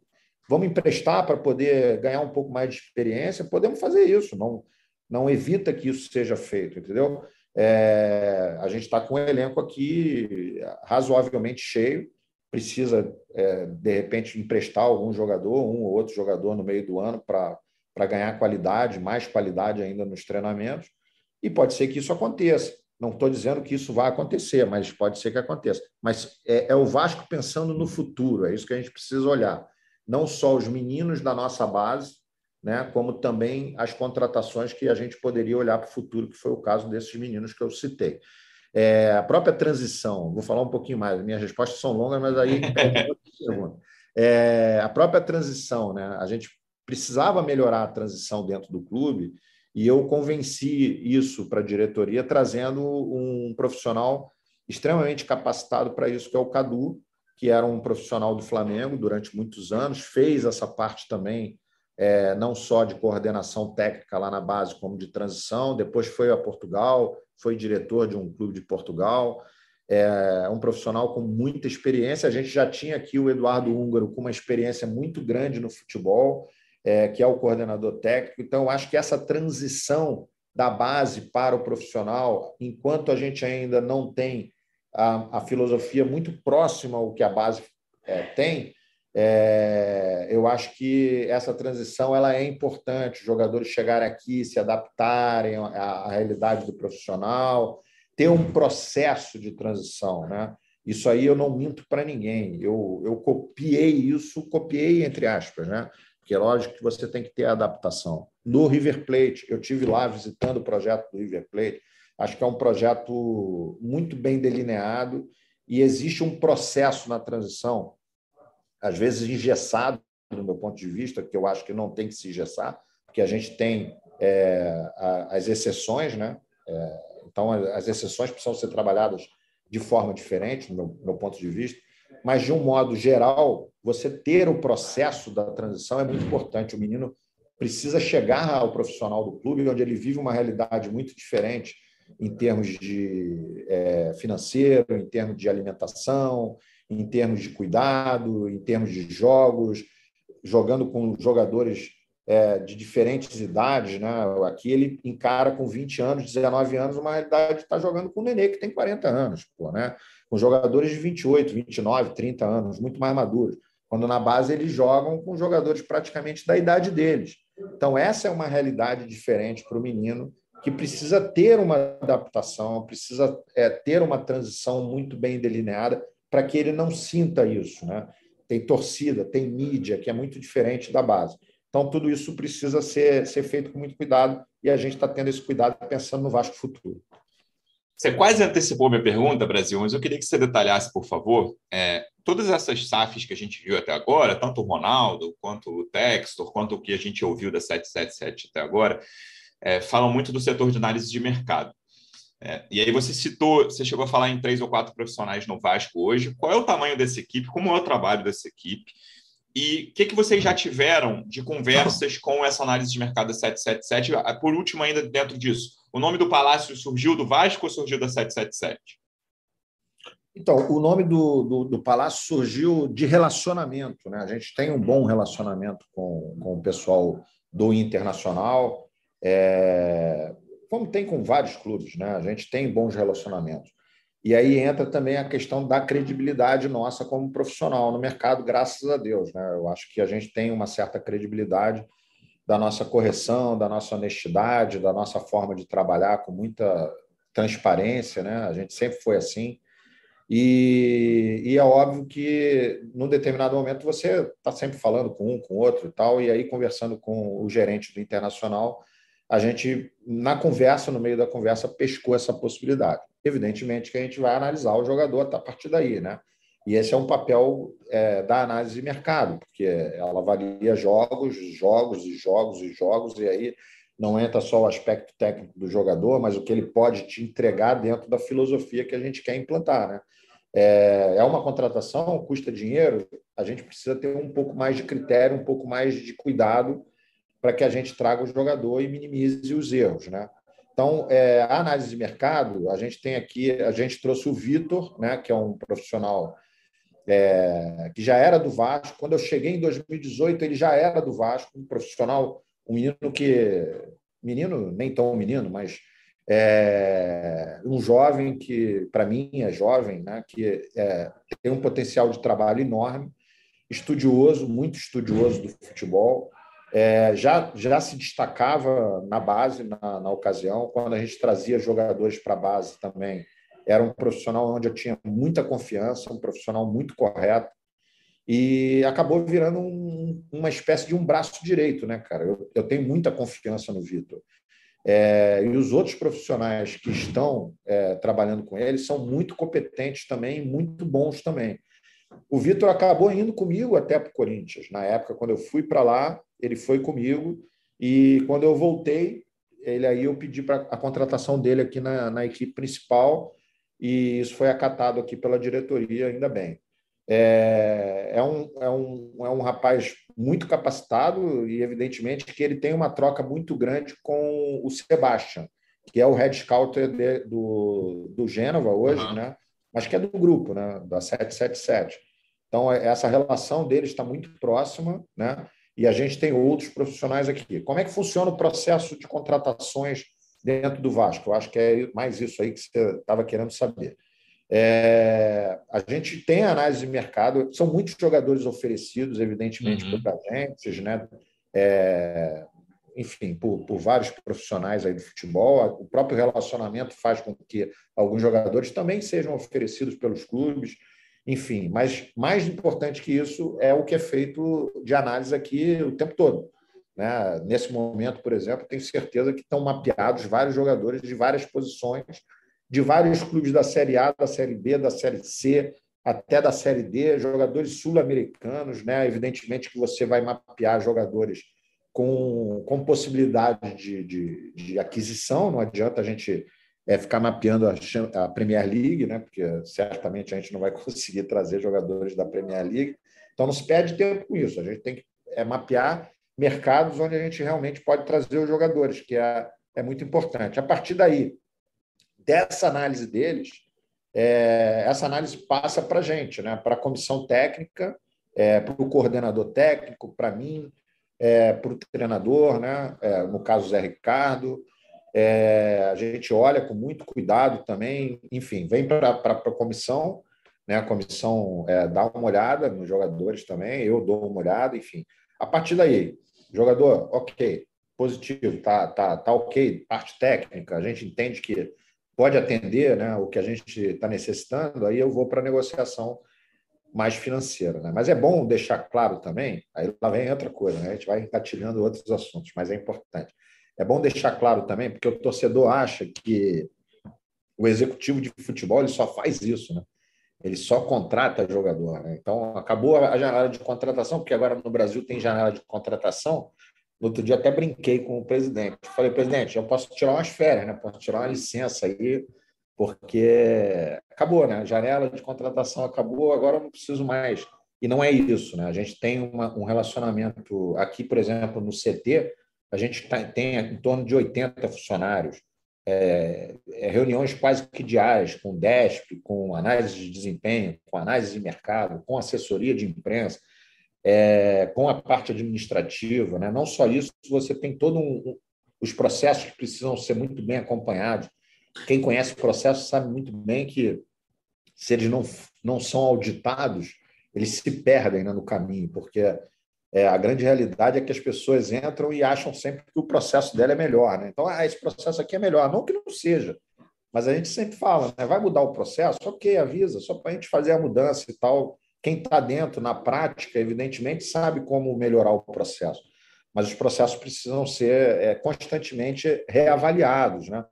vamos emprestar para poder ganhar um pouco mais de experiência, podemos fazer isso, não, não evita que isso seja feito, entendeu? É, a gente está com um elenco aqui razoavelmente cheio, precisa, é, de repente, emprestar algum jogador, um ou outro jogador no meio do ano para ganhar qualidade, mais qualidade ainda nos treinamentos, e pode ser que isso aconteça. Não estou dizendo que isso vai acontecer, mas pode ser que aconteça. Mas é, é, o Vasco pensando no futuro, é isso que a gente precisa olhar. Não só os meninos da nossa base, né, como também as contratações que a gente poderia olhar para o futuro, que foi o caso desses meninos que eu citei. É, a própria transição, vou falar um pouquinho mais, minhas respostas são longas, mas aí [LAUGHS] é, a própria transição, né, a gente precisava melhorar a transição dentro do clube e eu convenci isso para a diretoria, trazendo um profissional extremamente capacitado para isso, que é o Cadu, que era um profissional do Flamengo durante muitos anos, fez essa parte também, é, não só de coordenação técnica lá na base, como de transição. Depois foi a Portugal, foi diretor de um clube de Portugal. É um profissional com muita experiência. A gente já tinha aqui o Eduardo Húngaro com uma experiência muito grande no futebol é, que é o coordenador técnico. Então, acho que essa transição da base para o profissional, enquanto a gente ainda não tem a, a filosofia muito próxima ao que a base é, tem, é, eu acho que essa transição ela é importante. Os jogadores chegarem aqui, se adaptarem à, à realidade do profissional, ter um processo de transição, né? Isso aí eu não minto para ninguém. Eu, eu copiei isso, copiei entre aspas, né? Porque é lógico que você tem que ter adaptação. No River Plate, eu tive lá visitando o projeto do River Plate, acho que é um projeto muito bem delineado e existe um processo na transição, às vezes engessado, do meu ponto de vista, que eu acho que não tem que se engessar, porque a gente tem é, as exceções, né? É, então, as exceções precisam ser trabalhadas de forma diferente, meu, meu ponto de vista, mas de um modo geral, você ter o processo da transição é muito importante. O menino precisa chegar ao profissional do clube, onde ele vive uma realidade muito diferente em termos de é, financeiro, em termos de alimentação, em termos de cuidado, em termos de jogos, jogando com jogadores é, de diferentes idades. Né? Aqui ele encara com 20 anos, 19 anos, uma realidade de estar jogando com o Nenê, que tem 40 anos, pô, né? Com jogadores de 28, 29, 30 anos, muito mais maduros. Quando na base eles jogam com jogadores praticamente da idade deles. Então, essa é uma realidade diferente para o menino que precisa ter uma adaptação, precisa é, ter uma transição muito bem delineada para que ele não sinta isso. Né? Tem torcida, tem mídia, que é muito diferente da base. Então, tudo isso precisa ser, ser feito com muito cuidado e a gente está tendo esse cuidado pensando no Vasco futuro. Você quase antecipou minha pergunta, Brasil, mas eu queria que você detalhasse, por favor, é, todas essas SAFs que a gente viu até agora, tanto o Ronaldo, quanto o Textor, quanto o que a gente ouviu da 777 até agora, é, falam muito do setor de análise de mercado. É, e aí você citou, você chegou a falar em três ou quatro profissionais no Vasco hoje. Qual é o tamanho dessa equipe? Como é o trabalho dessa equipe? E o que, que vocês já tiveram de conversas com essa análise de mercado da 777? Por último, ainda dentro disso, o nome do palácio surgiu do Vasco ou surgiu da 777? Então, o nome do, do, do, palácio surgiu de relacionamento. Né? A gente tem um bom relacionamento com, com o pessoal do Internacional, é, como tem com vários clubes. Né? A gente tem bons relacionamentos. E aí entra também a questão da credibilidade nossa como profissional no mercado, graças a Deus. Né? Eu acho que a gente tem uma certa credibilidade da nossa correção, da nossa honestidade, da nossa forma de trabalhar com muita transparência, né? A gente sempre foi assim. E, e é óbvio que, num determinado momento, você está sempre falando com um, com outro e tal, e aí conversando com o gerente do Internacional, a gente, na conversa, no meio da conversa, pescou essa possibilidade. Evidentemente que a gente vai analisar o jogador a partir daí, né? E esse é um papel é, da análise de mercado, porque ela avalia jogos, jogos e jogos e jogos, e aí não entra só o aspecto técnico do jogador, mas o que ele pode te entregar dentro da filosofia que a gente quer implantar. Né? É, é uma contratação, custa dinheiro, a gente precisa ter um pouco mais de critério, um pouco mais de cuidado para que a gente traga o jogador e minimize os erros. Né? Então, é, a análise de mercado, a gente tem aqui, a gente trouxe o Vitor, né, que é um profissional é, que já era do Vasco. Quando eu cheguei em 2018, ele já era do Vasco, um profissional, um menino que. Menino, nem tão menino, mas é, um jovem que, para mim, é jovem, né, que é, tem um potencial de trabalho enorme, estudioso, muito estudioso do futebol. É, já, já se destacava na base, na, na ocasião, quando a gente trazia jogadores para a base também era um profissional onde eu tinha muita confiança, um profissional muito correto, e acabou virando um, uma espécie de um braço direito, né, cara? Eu, eu tenho muita confiança no Vitor. É, e os outros profissionais que estão é, trabalhando com ele são muito competentes também, muito bons também. O Vitor acabou indo comigo até para o Corinthians. Na época, quando eu fui para lá, ele foi comigo. E quando eu voltei, ele aí eu pedi para a contratação dele aqui na, na equipe principal e isso foi acatado aqui pela diretoria, ainda bem. É, é, um, é, um, é um rapaz muito capacitado e, evidentemente, que ele tem uma troca muito grande com o Sebastian, que é o head scouter de, do, do Gênova hoje, uhum. né? mas que é do grupo, né? da 777. Então, essa relação deles está muito próxima, né? e a gente tem outros profissionais aqui. Como é que funciona o processo de contratações dentro do Vasco. Eu acho que é mais isso aí que você estava querendo saber. É, a gente tem análise de mercado, são muitos jogadores oferecidos, evidentemente, uhum. por agentes, né? É, enfim, por, por, vários profissionais aí do futebol. O próprio relacionamento faz com que alguns jogadores também sejam oferecidos pelos clubes, enfim. Mas mais importante que isso é o que é feito de análise aqui o tempo todo. Né? Nesse momento, por exemplo, tenho certeza que estão mapeados vários jogadores de várias posições, de vários clubes da Série A, da Série B, da Série C, até da Série D, jogadores sul-americanos. Né? Evidentemente que você vai mapear jogadores com, com possibilidade de, de, de aquisição, não adianta a gente é, ficar mapeando a, a Premier League, né? porque certamente a gente não vai [LAUGHS] conseguir trazer jogadores da Premier League. Então, não se perde tempo com isso. A gente tem que é, mapear mercados onde a gente realmente pode trazer os jogadores, que é, é muito importante. A partir daí, dessa análise deles, é, essa análise passa para a gente, né? para a comissão técnica, é, para o coordenador técnico, para mim, é, para o treinador, né? É, no caso Zé Ricardo. É, a gente olha com muito cuidado também, enfim, vem para a comissão, né? a comissão é, dá uma olhada nos jogadores também, eu dou uma olhada, enfim. A partir daí, jogador, ok, positivo, tá, tá, tá ok, parte técnica, a gente entende que pode atender né, o que a gente está necessitando, aí eu vou para a negociação mais financeira. Né? Mas é bom deixar claro também, aí lá vem outra coisa, né? a gente vai engatilhando outros assuntos, mas é importante. É bom deixar claro também, porque o torcedor acha que o executivo de futebol ele só faz isso, né? Ele só contrata jogador. Né? Então, acabou a janela de contratação, porque agora no Brasil tem janela de contratação. No outro dia até brinquei com o presidente. Falei, presidente, eu posso tirar umas férias, né? Posso tirar uma licença aí porque acabou, né? A janela de contratação acabou, agora eu não preciso mais. E não é isso, né? A gente tem uma, um relacionamento aqui, por exemplo, no CT, a gente tá, tem em torno de 80 funcionários, é, é, reuniões quase que diárias com o DESP, com análise de desempenho, com análise de mercado, com assessoria de imprensa, é, com a parte administrativa. Né? Não só isso, você tem todos um, os processos que precisam ser muito bem acompanhados quem conhece o processo sabe muito bem que se eles não, não são auditados, eles se perdem né, no caminho, porque é, a grande realidade é que as pessoas entram e acham sempre que o processo dela é melhor. Né? Então, ah, esse processo aqui é melhor. Não que não seja, mas a gente sempre fala, né? vai mudar o processo? Ok, avisa, só para a gente fazer a mudança e tal. Quem está dentro, na prática, evidentemente, sabe como melhorar o processo. Mas os processos precisam ser é, constantemente reavaliados. Né?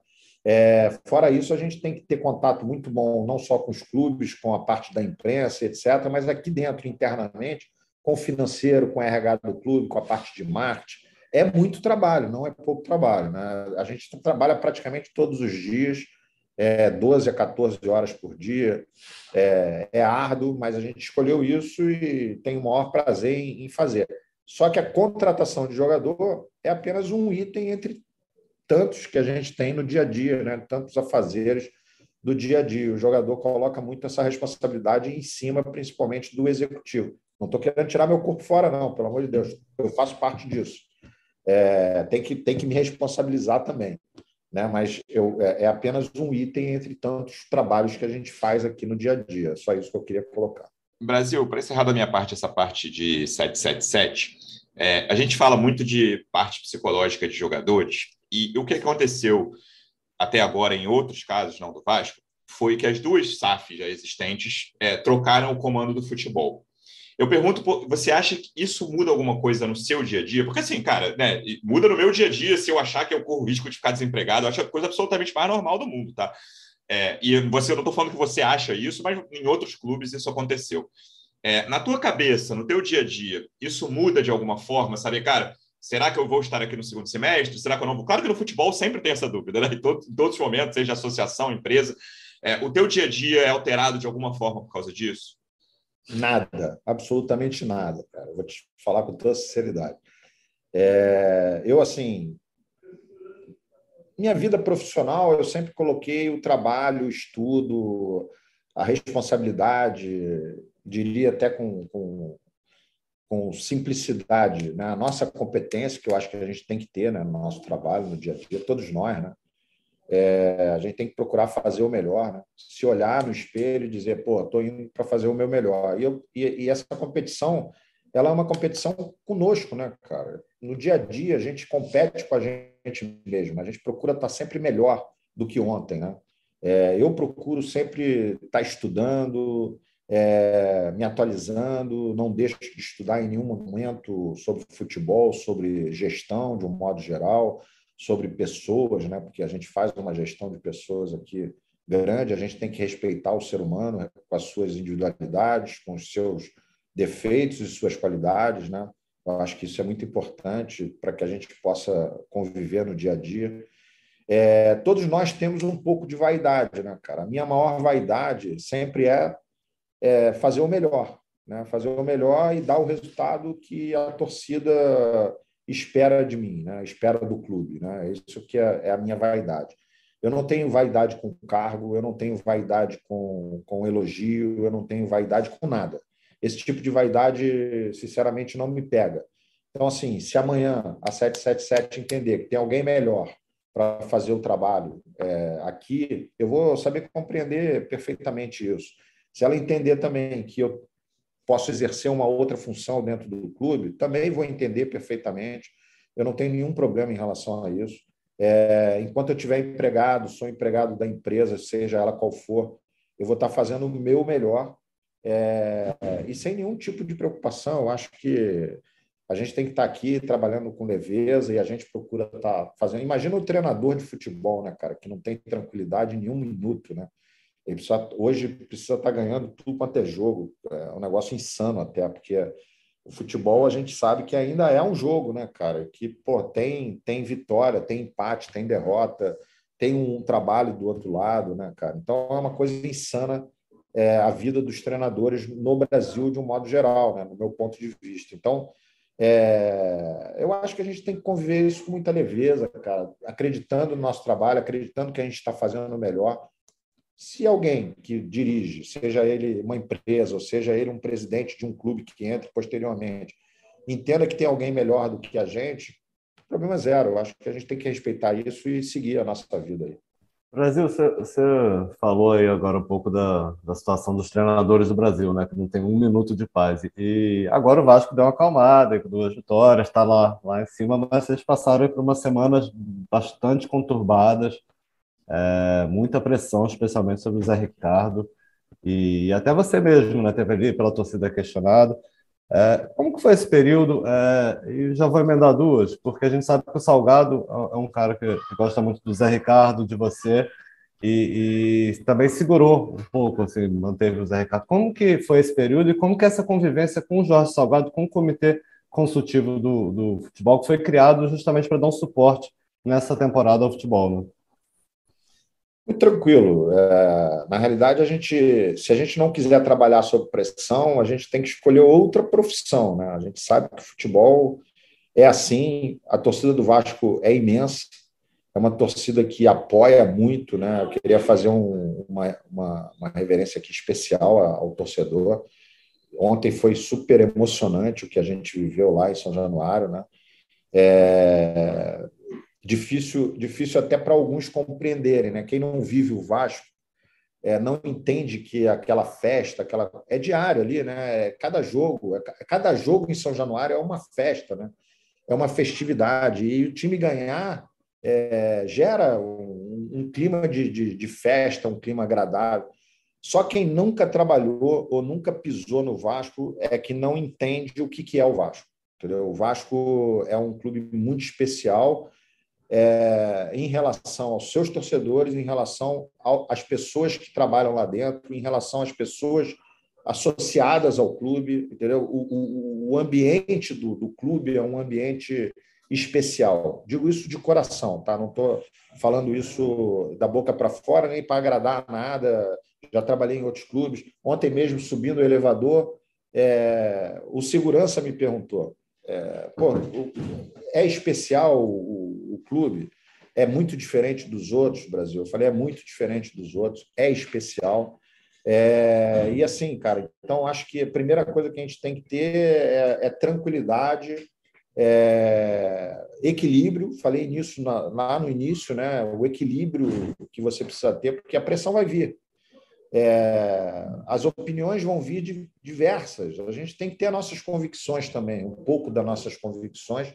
É, fora isso, a gente tem que ter contato muito bom, não só com os clubes, com a parte da imprensa, etc., mas aqui dentro, internamente, com o financeiro, com o RH do clube, com a parte de marketing. É muito trabalho, não é pouco trabalho. Né? A gente trabalha praticamente todos os dias, é, 12 a 14 horas por dia. É, é árduo, mas a gente escolheu isso e tem o maior prazer em, em fazer. Só que a contratação de jogador é apenas um item entre tantos que a gente tem no dia a dia, né? tantos afazeres do dia a dia. O jogador coloca muito essa responsabilidade em cima, principalmente do executivo. Não estou querendo tirar meu corpo fora, não, pelo amor de Deus. Eu faço parte disso. É, tem, que, tem que me responsabilizar também. Né? Mas eu, é, é apenas um item entre tantos trabalhos que a gente faz aqui no dia a dia. Só isso que eu queria colocar. Brasil, para encerrar da minha parte essa parte de 777, é, a gente fala muito de parte psicológica de jogadores, e o que aconteceu até agora em outros casos, não do Vasco, foi que as duas SAFs já existentes é, trocaram o comando do futebol. Eu pergunto, você acha que isso muda alguma coisa no seu dia a dia? Porque assim, cara, né, muda no meu dia a dia se eu achar que eu corro risco de ficar desempregado. Eu acho a coisa absolutamente mais normal do mundo, tá? É, e você, eu não estou falando que você acha isso, mas em outros clubes isso aconteceu. É, na tua cabeça, no teu dia a dia, isso muda de alguma forma? Sabe, cara, Será que eu vou estar aqui no segundo semestre? Será que eu não vou? Claro que no futebol sempre tem essa dúvida, né? Em, todo, em todos os momentos, seja associação, empresa. É, o teu dia a dia é alterado de alguma forma por causa disso? Nada, absolutamente nada, cara. Vou te falar com toda sinceridade. É, eu, assim, minha vida profissional, eu sempre coloquei o trabalho, o estudo, a responsabilidade, diria até com, com com simplicidade, né? a nossa competência, que eu acho que a gente tem que ter né? no nosso trabalho, no dia a dia, todos nós, né? É, a gente tem que procurar fazer o melhor, né? se olhar no espelho e dizer, pô, estou indo para fazer o meu melhor. E, eu, e, e, essa competição, ela é uma competição conosco, né, cara? No dia a dia, a gente compete com a gente mesmo, a gente procura estar sempre melhor do que ontem, né? É, eu procuro sempre estar estudando, é, me atualizando, não deixo de estudar em nenhum momento sobre futebol, sobre gestão de um modo geral, sobre pessoas, né? porque a gente faz uma gestão de pessoas aqui grande, a gente tem que respeitar o ser humano com as suas individualidades, com os seus defeitos e suas qualidades. Né? Eu acho que isso é muito importante para que a gente possa conviver no dia a dia. É, todos nós temos um pouco de vaidade, né, cara? A minha maior vaidade sempre é é, fazer o melhor, né? fazer o melhor e dar o resultado que a torcida espera de mim, né? espera do clube. Né? Isso que é, é a minha vaidade. Eu não tenho vaidade com cargo, eu não tenho vaidade com, com elogio, eu não tenho vaidade com nada. Esse tipo de vaidade, sinceramente, não me pega. Então, assim, se amanhã a 777 entender que tem alguém melhor para fazer o trabalho é, aqui, eu vou saber compreender perfeitamente isso. Se ela entender também que eu posso exercer uma outra função dentro do clube, também vou entender perfeitamente. Eu não tenho nenhum problema em relação a isso. É, enquanto eu estiver empregado, sou empregado da empresa, seja ela qual for, eu vou estar fazendo o meu melhor é, e sem nenhum tipo de preocupação. Eu acho que a gente tem que estar aqui trabalhando com leveza e a gente procura estar fazendo. Imagina o treinador de futebol, né, cara, que não tem tranquilidade em nenhum minuto, né? Ele precisa, hoje precisa estar ganhando tudo quanto é jogo. É um negócio insano até, porque o futebol a gente sabe que ainda é um jogo, né, cara? Que pô, tem, tem vitória, tem empate, tem derrota, tem um trabalho do outro lado, né, cara? Então é uma coisa insana é, a vida dos treinadores no Brasil de um modo geral, né, no meu ponto de vista. Então, é, eu acho que a gente tem que conviver isso com muita leveza, cara, acreditando no nosso trabalho, acreditando que a gente está fazendo o melhor se alguém que dirige, seja ele uma empresa, ou seja ele um presidente de um clube que entre posteriormente, entenda que tem alguém melhor do que a gente, problema zero. Eu acho que a gente tem que respeitar isso e seguir a nossa vida aí. Brasil, você, você falou aí agora um pouco da, da situação dos treinadores do Brasil, né? Que não tem um minuto de paz. E agora o Vasco deu uma acalmada, com duas vitórias, está lá, lá em cima, mas vocês passaram por umas semanas bastante conturbadas é, muita pressão, especialmente sobre o Zé Ricardo, e até você mesmo, né, teve ali pela torcida questionado. É, como que foi esse período? É, e já vou emendar duas, porque a gente sabe que o Salgado é um cara que, que gosta muito do Zé Ricardo, de você, e, e, também segurou um pouco, assim, manteve o Zé Ricardo. Como que foi esse período e como que é essa convivência com o Jorge Salgado, com o comitê consultivo do, do futebol, que foi criado justamente para dar um suporte nessa temporada ao futebol, né? Muito tranquilo. É, na realidade, a gente, se a gente não quiser trabalhar sob pressão, a gente tem que escolher outra profissão. Né? A gente sabe que o futebol é assim, a torcida do Vasco é imensa, é uma torcida que apoia muito. Né? Eu queria fazer um, uma, uma, uma, reverência aqui especial ao torcedor. Ontem foi super emocionante o que a gente viveu lá em São Januário. Né? É, difícil, difícil até para alguns compreenderem, né? Quem não vive o Vasco é, não entende que aquela festa, aquela é diário ali, né? É cada jogo, é, cada jogo em São Januário é uma festa, né? É uma festividade e o time ganhar é, gera um, um clima de, de, de, festa, um clima agradável. Só quem nunca trabalhou ou nunca pisou no Vasco é que não entende o que, que é o Vasco. Entendeu? O Vasco é um clube muito especial é, em relação aos seus torcedores, em relação às pessoas que trabalham lá dentro, em relação às pessoas associadas ao clube, entendeu? O, o, o ambiente do, do, clube é um ambiente especial. Digo isso de coração, tá? Não estou falando isso da boca para fora nem para agradar nada. Já trabalhei em outros clubes. Ontem mesmo subindo o elevador, é, o segurança me perguntou: é, pô, é especial o, o, clube? É muito diferente dos outros, Brasil. Eu falei, é muito diferente dos outros, é especial. É, e assim, cara, então acho que a primeira coisa que a gente tem que ter é, é tranquilidade, é, equilíbrio. Falei nisso na, lá no início, né? O equilíbrio que você precisa ter, porque a pressão vai vir. É, as opiniões vão vir de, diversas. A gente tem que ter nossas convicções também, um pouco das nossas convicções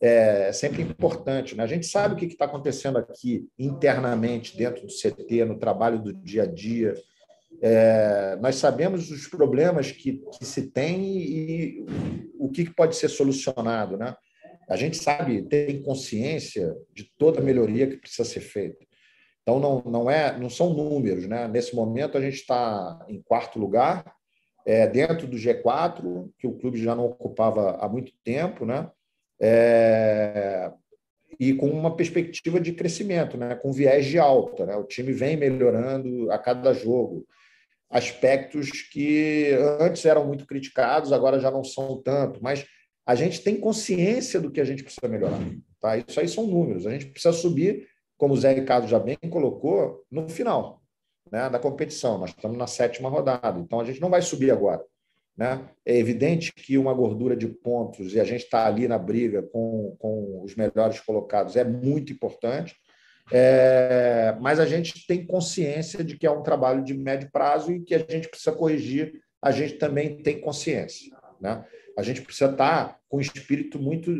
é sempre importante. Né? A gente sabe o que está acontecendo aqui internamente, dentro do CT, no trabalho do dia a dia. É, nós sabemos os problemas que, que se tem e o que pode ser solucionado. Né? A gente sabe, tem consciência de toda a melhoria que precisa ser feita. Então, não, não, é, não são números. Né? Nesse momento, a gente está em quarto lugar, é, dentro do G4, que o clube já não ocupava há muito tempo, né? É, e com uma perspectiva de crescimento, né? com viés de alta. Né? O time vem melhorando a cada jogo. Aspectos que antes eram muito criticados, agora já não são tanto, mas a gente tem consciência do que a gente precisa melhorar. Tá? Isso aí são números. A gente precisa subir, como o Zé Ricardo já bem colocou, no final né, da competição. Nós estamos na sétima rodada, então a gente não vai subir agora. Né? É evidente que uma gordura de pontos e a gente está ali na briga com, com os melhores colocados é muito importante, é, mas a gente tem consciência de que é um trabalho de médio prazo e que a gente precisa corrigir. A gente também tem consciência. Né? A gente precisa estar tá com um espírito muito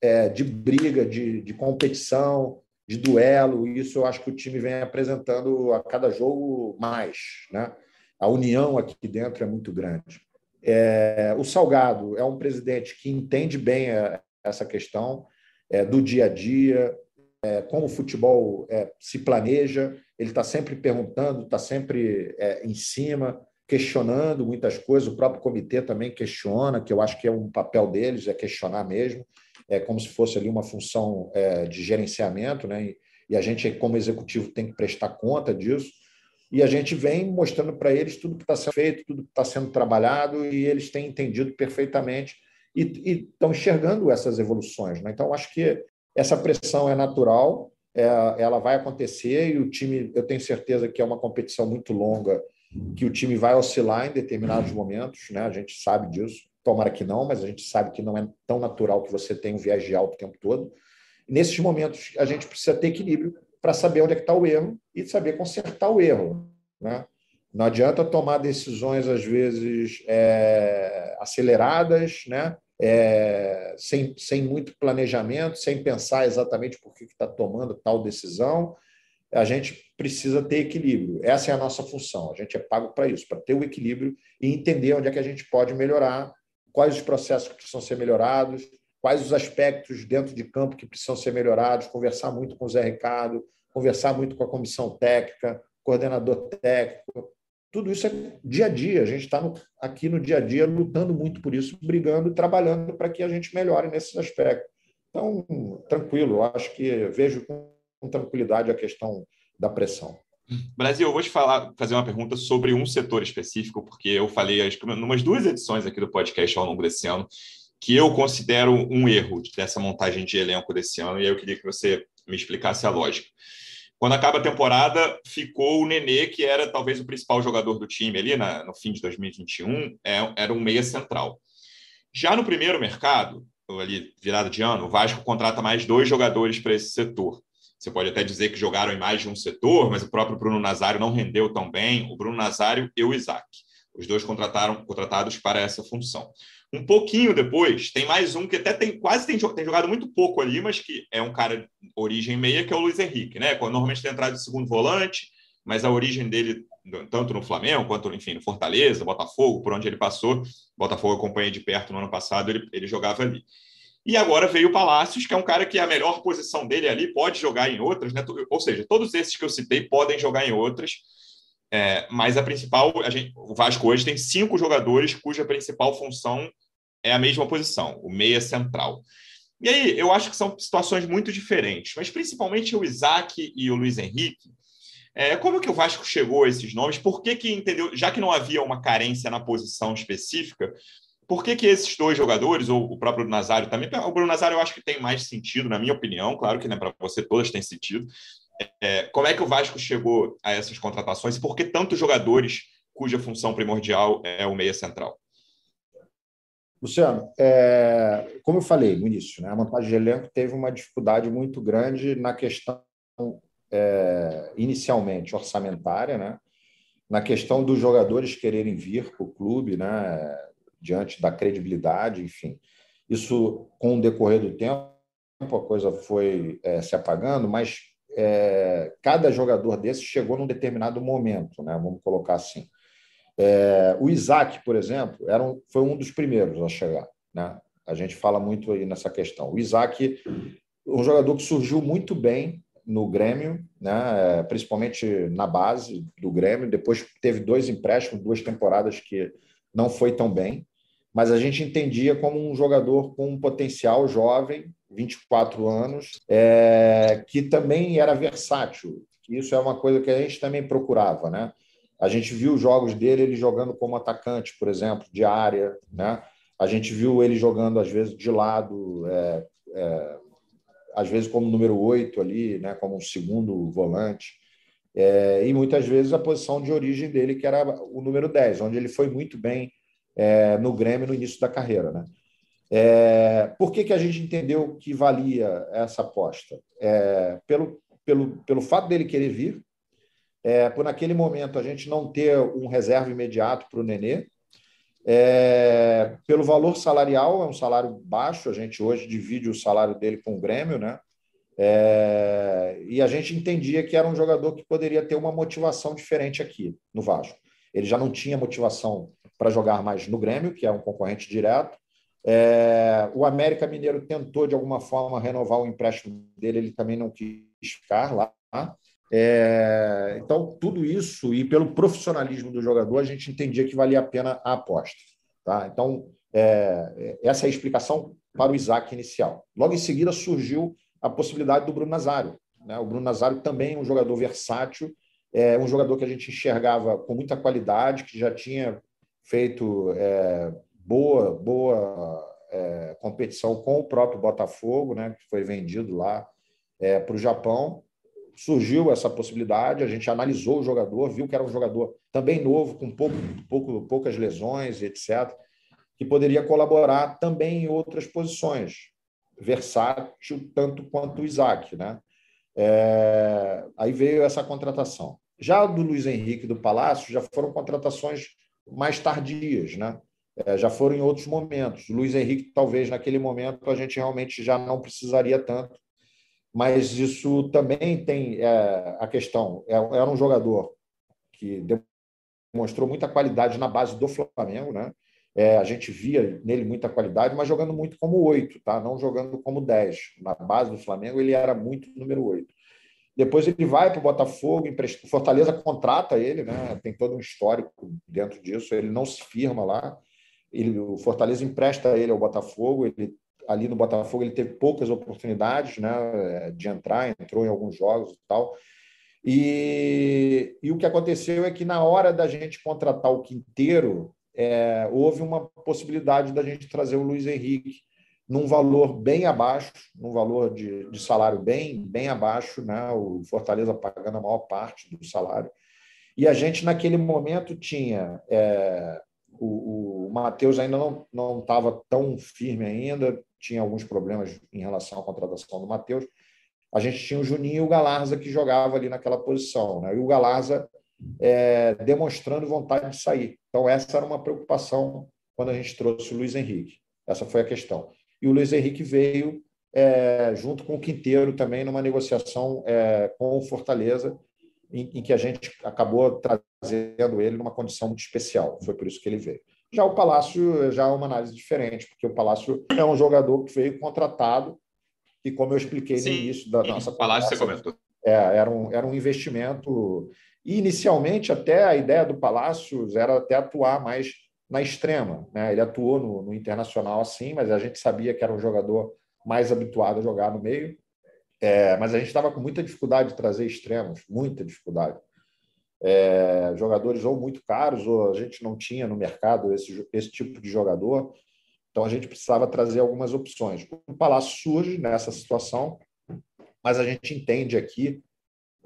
é, de briga, de, de competição, de duelo. Isso eu acho que o time vem apresentando a cada jogo mais. Né? A união aqui dentro é muito grande. É, o Salgado é um presidente que entende bem a, essa questão é, do dia a dia, é, como o futebol é, se planeja. Ele está sempre perguntando, está sempre é, em cima, questionando muitas coisas. O próprio comitê também questiona, que eu acho que é um papel deles, é questionar mesmo. É como se fosse ali uma função é, de gerenciamento, né? E, e a gente, como executivo, tem que prestar conta disso e a gente vem mostrando para eles tudo que está sendo feito, tudo que está sendo trabalhado, e eles têm entendido perfeitamente e, estão enxergando essas evoluções. Né? Então, acho que essa pressão é natural, é, ela vai acontecer, e o time, eu tenho certeza que é uma competição muito longa, que o time vai oscilar em determinados momentos, né? a gente sabe disso. Tomara que não, mas a gente sabe que não é tão natural que você tenha um viés de alto o tempo todo. nesses momentos, a gente precisa ter equilíbrio para saber onde é que está o erro e saber consertar o erro. Né? Não adianta tomar decisões, às vezes, é, aceleradas, né? É, sem, sem muito planejamento, sem pensar exatamente por que está tomando tal decisão. A gente precisa ter equilíbrio. Essa é a nossa função. A gente é pago para isso, para ter o equilíbrio e entender onde é que a gente pode melhorar, quais os processos que precisam ser melhorados, quais os aspectos dentro de campo que precisam ser melhorados, conversar muito com o Zé Ricardo, conversar muito com a comissão técnica, coordenador técnico. Tudo isso é dia a dia. A gente está aqui no dia a dia lutando muito por isso, brigando, trabalhando para que a gente melhore nesses aspectos. Então, tranquilo, acho que vejo com tranquilidade a questão da pressão. Brasil, eu vou te falar, fazer uma pergunta sobre um setor específico, porque eu falei, que umas duas edições aqui do podcast ao longo desse ano, que eu considero um erro dessa montagem de elenco desse ano, e eu queria que você me explicasse a lógica. Quando acaba a temporada, ficou o Nenê, que era talvez o principal jogador do time ali na, no fim de 2021, é, era um meia central. Já no primeiro mercado, ali virada de ano, o Vasco contrata mais dois jogadores para esse setor. Você pode até dizer que jogaram em mais de um setor, mas o próprio Bruno Nazário não rendeu tão bem. O Bruno Nazário e o Isaac. Os dois contrataram contratados para essa função. Um pouquinho depois, tem mais um que até tem quase tem, tem, jogado muito pouco ali, mas que é um cara de origem meia, que é o Luiz Henrique, né? Normalmente tem entrado de segundo volante, mas a origem dele, tanto no Flamengo quanto, enfim, no Fortaleza, Botafogo, por onde ele passou, Botafogo acompanhei de perto no ano passado, ele, ele jogava ali. E agora veio o Palácios, que é um cara que a melhor posição dele ali pode jogar em outras, né? Ou seja, todos esses que eu citei podem jogar em outras. É, mas a principal, a gente, o Vasco hoje tem cinco jogadores cuja principal função é a mesma posição, o meia central. E aí, eu acho que são situações muito diferentes, mas principalmente o Isaac e o Luiz Henrique. É, como que o Vasco chegou a esses nomes? Por que, que entendeu? Já que não havia uma carência na posição específica, por que, que esses dois jogadores, ou o próprio Nazário também, o Bruno Nazário eu acho que tem mais sentido, na minha opinião, claro que né, para você todas têm sentido, é, como é que o Vasco chegou a essas contratações e por que tantos jogadores cuja função primordial é o meia central? Luciano, é, como eu falei no início, né, a montagem de elenco teve uma dificuldade muito grande na questão, é, inicialmente, orçamentária, né, na questão dos jogadores quererem vir para o clube, né, diante da credibilidade, enfim. Isso, com o decorrer do tempo, a coisa foi é, se apagando, mas é, cada jogador desse chegou num determinado momento, né? vamos colocar assim. É, o Isaac, por exemplo, era um, foi um dos primeiros a chegar. Né? A gente fala muito aí nessa questão. O Isaac, um jogador que surgiu muito bem no Grêmio, né? principalmente na base do Grêmio. Depois teve dois empréstimos, duas temporadas que não foi tão bem, mas a gente entendia como um jogador com um potencial jovem 24 anos, é, que também era versátil. Isso é uma coisa que a gente também procurava, né? A gente viu jogos dele ele jogando como atacante, por exemplo, de área, né? A gente viu ele jogando, às vezes, de lado, é, é, às vezes como número 8 ali, né, como um segundo volante. É, e muitas vezes a posição de origem dele, que era o número 10, onde ele foi muito bem é, no Grêmio no início da carreira. Né? É, por que, que a gente entendeu que valia essa aposta? É, pelo, pelo, pelo fato dele querer vir, é, por naquele momento a gente não ter um reserva imediato para o Nenê, é, pelo valor salarial, é um salário baixo, a gente hoje divide o salário dele com o Grêmio, né? É, e a gente entendia que era um jogador que poderia ter uma motivação diferente aqui no Vasco. Ele já não tinha motivação para jogar mais no Grêmio, que é um concorrente direto. É, o América Mineiro tentou, de alguma forma, renovar o empréstimo dele, ele também não quis ficar lá. É, então, tudo isso, e pelo profissionalismo do jogador, a gente entendia que valia a pena a aposta. Tá? Então, é, essa é a explicação para o Isaac inicial. Logo em seguida surgiu a possibilidade do Bruno Nazário. Né? O Bruno Nazário também é um jogador versátil, é um jogador que a gente enxergava com muita qualidade, que já tinha feito é, boa, boa é, competição com o próprio Botafogo, né? que foi vendido lá é, para o Japão surgiu essa possibilidade, a gente analisou o jogador, viu que era um jogador também novo, com pouco, pouco, poucas lesões, etc., que poderia colaborar também em outras posições, versátil tanto quanto o Isaac. Né? É, aí veio essa contratação. Já do Luiz Henrique do Palácio, já foram contratações mais tardias, né? É, já foram em outros momentos. O Luiz Henrique, talvez naquele momento, a gente realmente já não precisaria tanto, mas isso também tem é, a questão. É, era um jogador que demonstrou muita qualidade na base do Flamengo, né? É, a gente via nele muita qualidade, mas jogando muito como oito, tá? não jogando como dez. Na base do Flamengo, ele era muito número oito. Depois ele vai para o Botafogo. Fortaleza contrata ele, né? tem todo um histórico dentro disso, ele não se firma lá. Ele, o Fortaleza empresta ele ao Botafogo, ele ali no Botafogo ele teve poucas oportunidades né, de entrar, entrou em alguns jogos e tal. E, e o que aconteceu é que na hora da gente contratar o Quinteiro, é, houve uma possibilidade da gente trazer o Luiz Henrique num valor bem abaixo, num valor de, de salário bem, bem abaixo, né? o Fortaleza pagando a maior parte do salário. E a gente, naquele momento, tinha é, o, o Matheus ainda não estava tão firme ainda, tinha alguns problemas em relação à contratação do Matheus. A gente tinha o Juninho e o Galarza que jogava ali naquela posição, né? e o Galarza é, demonstrando vontade de sair. Então, essa era uma preocupação quando a gente trouxe o Luiz Henrique. Essa foi a questão. E o Luiz Henrique veio é, junto com o Quinteiro também numa negociação é, com o Fortaleza, em, em, que a gente acabou trazendo ele numa condição muito especial. Foi por isso que ele veio. Já o Palácio já é uma análise diferente, porque o Palácio é um jogador que veio contratado e, como eu expliquei Sim, no início da nossa o Palácio você comentou. É, era, um, era um investimento. E, inicialmente, até a ideia do Palácio era até atuar mais na extrema. Né? Ele atuou no, no Internacional assim, mas a gente sabia que era um jogador mais habituado a jogar no meio. É, mas a gente estava com muita dificuldade de trazer extremos, muita dificuldade é, jogadores ou muito caros, ou a gente não tinha no mercado esse, esse tipo de jogador. Então a gente precisava trazer algumas opções. O Palácio surge nessa situação, mas a gente entende aqui,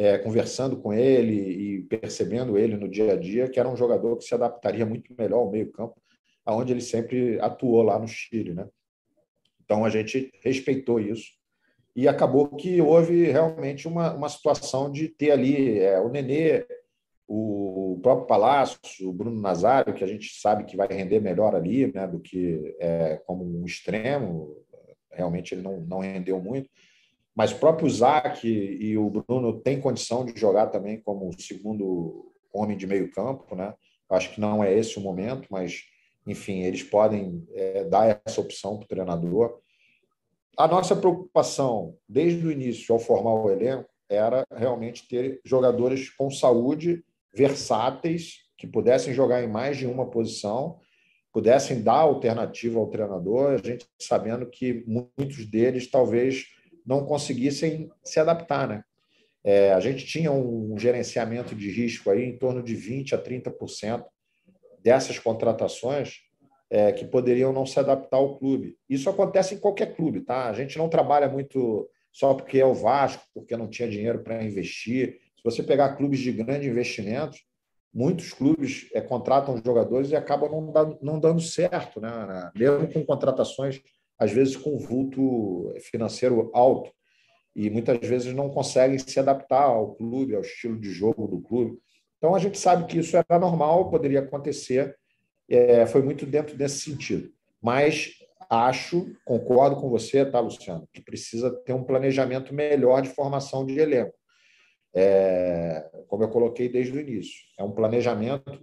é, conversando com ele e percebendo ele no dia a dia, que era um jogador que se adaptaria muito melhor ao meio-campo, aonde ele sempre atuou lá no Chile. Né? Então a gente respeitou isso e acabou que houve realmente uma, uma situação de ter ali é, o Nenê o próprio Palácio, o Bruno Nazário, que a gente sabe que vai render melhor ali né, do que é, como um extremo, realmente ele não, não rendeu muito, mas o próprio Zac e o Bruno têm condição de jogar também como segundo homem de meio campo, né? Acho que não é esse o momento, mas enfim, eles podem é, dar essa opção para o treinador. A nossa preocupação, desde o início, ao formar o elenco, era realmente ter jogadores com saúde versáteis, que pudessem jogar em mais de uma posição, pudessem dar alternativa ao treinador, a gente sabendo que muitos deles talvez não conseguissem se adaptar, né? É, a gente tinha um gerenciamento de risco aí em torno de 20% a 30% dessas contratações é, que poderiam não se adaptar ao clube. Isso acontece em qualquer clube, tá? A gente não trabalha muito só porque é o Vasco, porque não tinha dinheiro para investir. Se você pegar clubes de grande investimento, muitos clubes é, contratam jogadores e acabam não dando, não dando certo, né? mesmo com contratações, às vezes com vulto financeiro alto, e muitas vezes não conseguem se adaptar ao clube, ao estilo de jogo do clube. Então, a gente sabe que isso era normal, poderia acontecer, é, foi muito dentro desse sentido. Mas acho, concordo com você, tá, Luciano, que precisa ter um planejamento melhor de formação de elenco. É, como eu coloquei desde o início, é um planejamento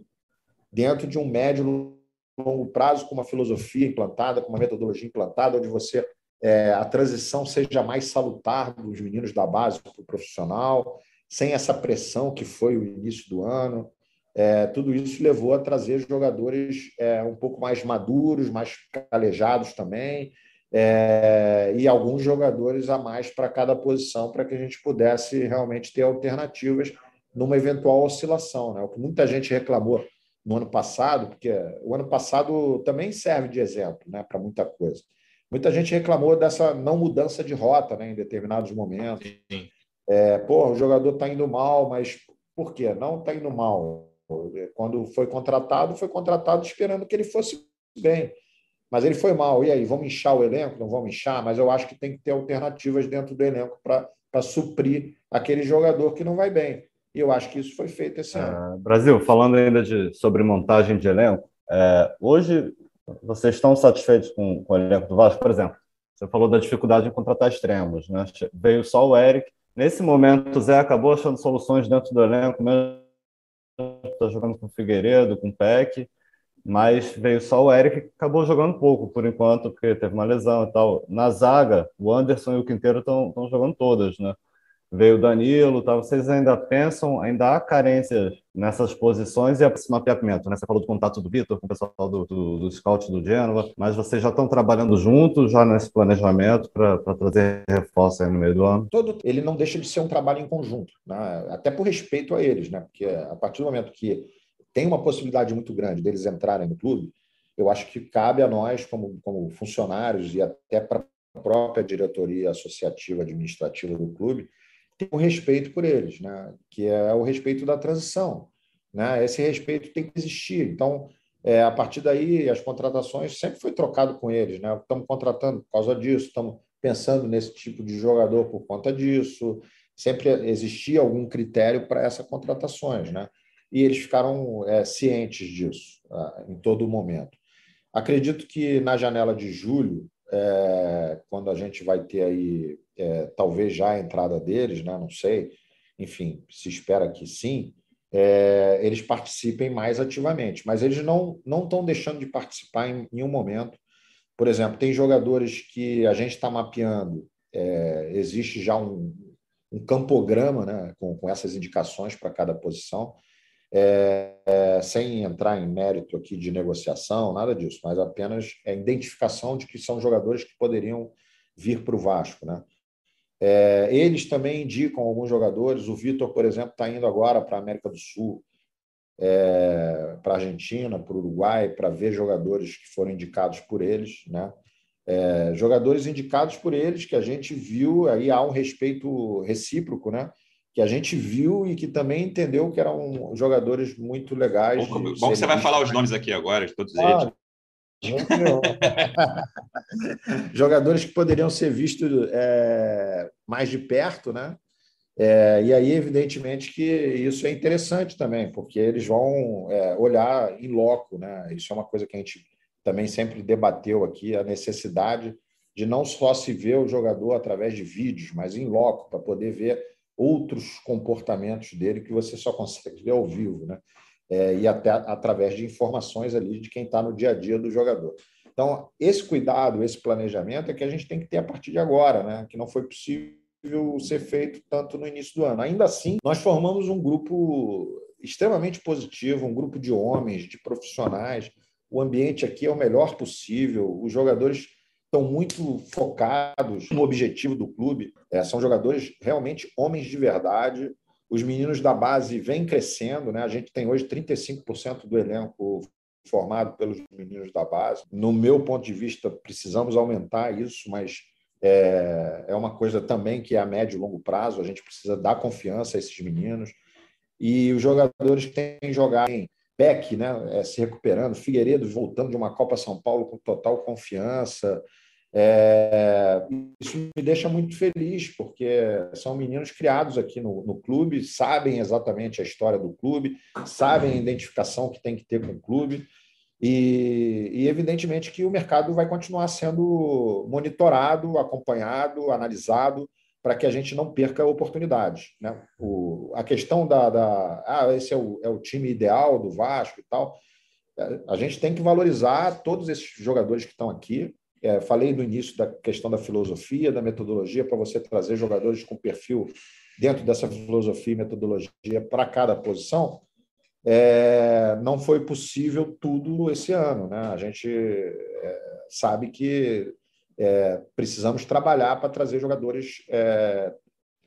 dentro de um médio longo prazo, com uma filosofia implantada, com uma metodologia implantada, onde você é, a transição seja mais salutar dos meninos da base para o profissional, sem essa pressão que foi o início do ano. É, tudo isso levou a trazer jogadores é, um pouco mais maduros, mais calejados também, é, e alguns jogadores a mais para cada posição, para que a gente pudesse realmente ter alternativas numa eventual oscilação. Né? O que muita gente reclamou no ano passado, porque o ano passado também serve de exemplo né, para muita coisa. Muita gente reclamou dessa não mudança de rota né, em determinados momentos. É, pô, o jogador está indo mal, mas por quê? Não está indo mal. Quando foi contratado, foi contratado esperando que ele fosse bem. Mas ele foi mal. E aí, vamos inchar o elenco? Não vamos inchar, mas eu acho que tem que ter alternativas dentro do elenco para suprir aquele jogador que não vai bem. E eu acho que isso foi feito esse ano. É, Brasil, falando ainda de, sobre montagem de elenco, é, hoje vocês estão satisfeitos com, com o elenco do Vasco? Por exemplo, você falou da dificuldade em contratar extremos, né? Veio só o Eric. Nesse momento, o Zé acabou achando soluções dentro do elenco, mesmo está jogando com o Figueiredo, com o Peck, mas veio só o Eric que acabou jogando pouco por enquanto, porque teve uma lesão e tal. Na zaga, o Anderson e o Quinteiro estão jogando todas, né? Veio o Danilo, tá? vocês ainda pensam, ainda há carências nessas posições e esse mapeamento, né? Você falou do contato do Vitor com o pessoal do, do, do Scout do Genova, mas vocês já estão trabalhando juntos já nesse planejamento para trazer reforço aí no meio do ano? Todo, ele não deixa de ser um trabalho em conjunto, né? até por respeito a eles, né? Porque a partir do momento que tem uma possibilidade muito grande deles entrarem no clube, eu acho que cabe a nós, como, como funcionários e até para a própria diretoria associativa administrativa do clube, tem um respeito por eles, né? que é o respeito da transição. Né? Esse respeito tem que existir. Então, é, a partir daí, as contratações sempre foi trocado com eles. Né? Estamos contratando por causa disso, estamos pensando nesse tipo de jogador por conta disso. Sempre existia algum critério para essas contratações. Né? E eles ficaram é, cientes disso ah, em todo momento. Acredito que na janela de julho, é, quando a gente vai ter aí é, talvez já a entrada deles, né? não sei, enfim, se espera que sim, é, eles participem mais ativamente, mas eles não estão deixando de participar em nenhum momento. Por exemplo, tem jogadores que a gente está mapeando, é, existe já um, um campograma né, com, com essas indicações para cada posição, é, é, sem entrar em mérito aqui de negociação, nada disso, mas apenas a identificação de que são jogadores que poderiam vir para o Vasco. Né? É, eles também indicam alguns jogadores. O Vitor, por exemplo, está indo agora para a América do Sul, é, para a Argentina, para o Uruguai, para ver jogadores que foram indicados por eles. Né? É, jogadores indicados por eles que a gente viu, aí há um respeito recíproco, né? Que a gente viu e que também entendeu que eram jogadores muito legais. Bom, bom que você vai falar os nomes aqui agora, de todos ah, eles. [LAUGHS] Jogadores que poderiam ser vistos é, mais de perto, né? É, e aí, evidentemente, que isso é interessante também, porque eles vão é, olhar em loco, né? Isso é uma coisa que a gente também sempre debateu aqui, a necessidade de não só se ver o jogador através de vídeos, mas em loco, para poder ver outros comportamentos dele que você só consegue ver ao vivo, né? é, e até através de informações ali de quem está no dia a dia do jogador. Então, esse cuidado, esse planejamento é que a gente tem que ter a partir de agora, né? que não foi possível ser feito tanto no início do ano. Ainda assim, nós formamos um grupo extremamente positivo, um grupo de homens, de profissionais. O ambiente aqui é o melhor possível, os jogadores estão muito focados no objetivo do clube. É, são jogadores realmente homens de verdade, os meninos da base vêm crescendo, né? A gente tem hoje 35% do elenco formado pelos meninos da base. No meu ponto de vista, precisamos aumentar isso, mas é, é uma coisa também que é a médio e longo prazo. A gente precisa dar confiança a esses meninos. E os jogadores que têm jogado em Peck, né, é, se recuperando, Figueiredo voltando de uma Copa São Paulo com total confiança. É, isso me deixa muito feliz, porque são meninos criados aqui no, no, clube, sabem exatamente a história do clube, sabem a identificação que tem que ter com o clube, e, e evidentemente que o mercado vai continuar sendo monitorado, acompanhado, analisado, para que a gente não perca oportunidades. Né? O, a questão da, da ah, esse é o, é o time ideal do Vasco e tal, a gente tem que valorizar todos esses jogadores que estão aqui, é, falei no início da questão da filosofia, da metodologia, para você trazer jogadores com perfil dentro dessa filosofia e metodologia para cada posição. É, não foi possível tudo esse ano. Né? A gente é, sabe que é, precisamos trabalhar para trazer jogadores é,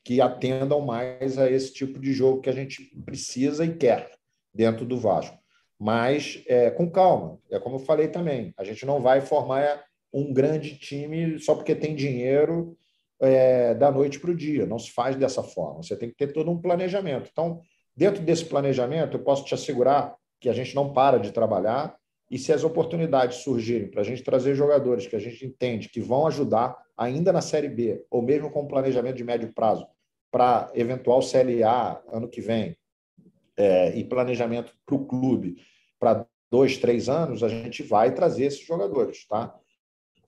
que atendam mais a esse tipo de jogo que a gente precisa e quer dentro do Vasco. Mas é, com calma, é como eu falei também, a gente não vai formar um grande time só porque tem dinheiro é, da noite para o dia. Não se faz dessa forma. Você tem que ter todo um planejamento. Então, dentro desse planejamento, eu posso te assegurar que a gente não para de trabalhar e se as oportunidades surgirem para a gente trazer jogadores que a gente entende que vão ajudar ainda na Série B, ou mesmo com planejamento de médio prazo, para eventual CLA ano que vem, é, e planejamento para o clube para dois, três anos, a gente vai trazer esses jogadores. Tá?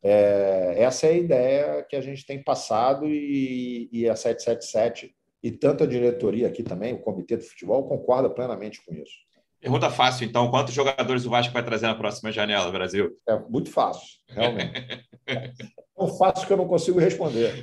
É, essa é a ideia que a gente tem passado e, e a 777 e tanto a diretoria aqui também, o Comitê do Futebol, concorda plenamente com isso. Pergunta fácil, então. Quantos jogadores o Vasco vai trazer na próxima janela, Brasil? É muito fácil, realmente. [LAUGHS] Tão fácil que eu não consigo responder.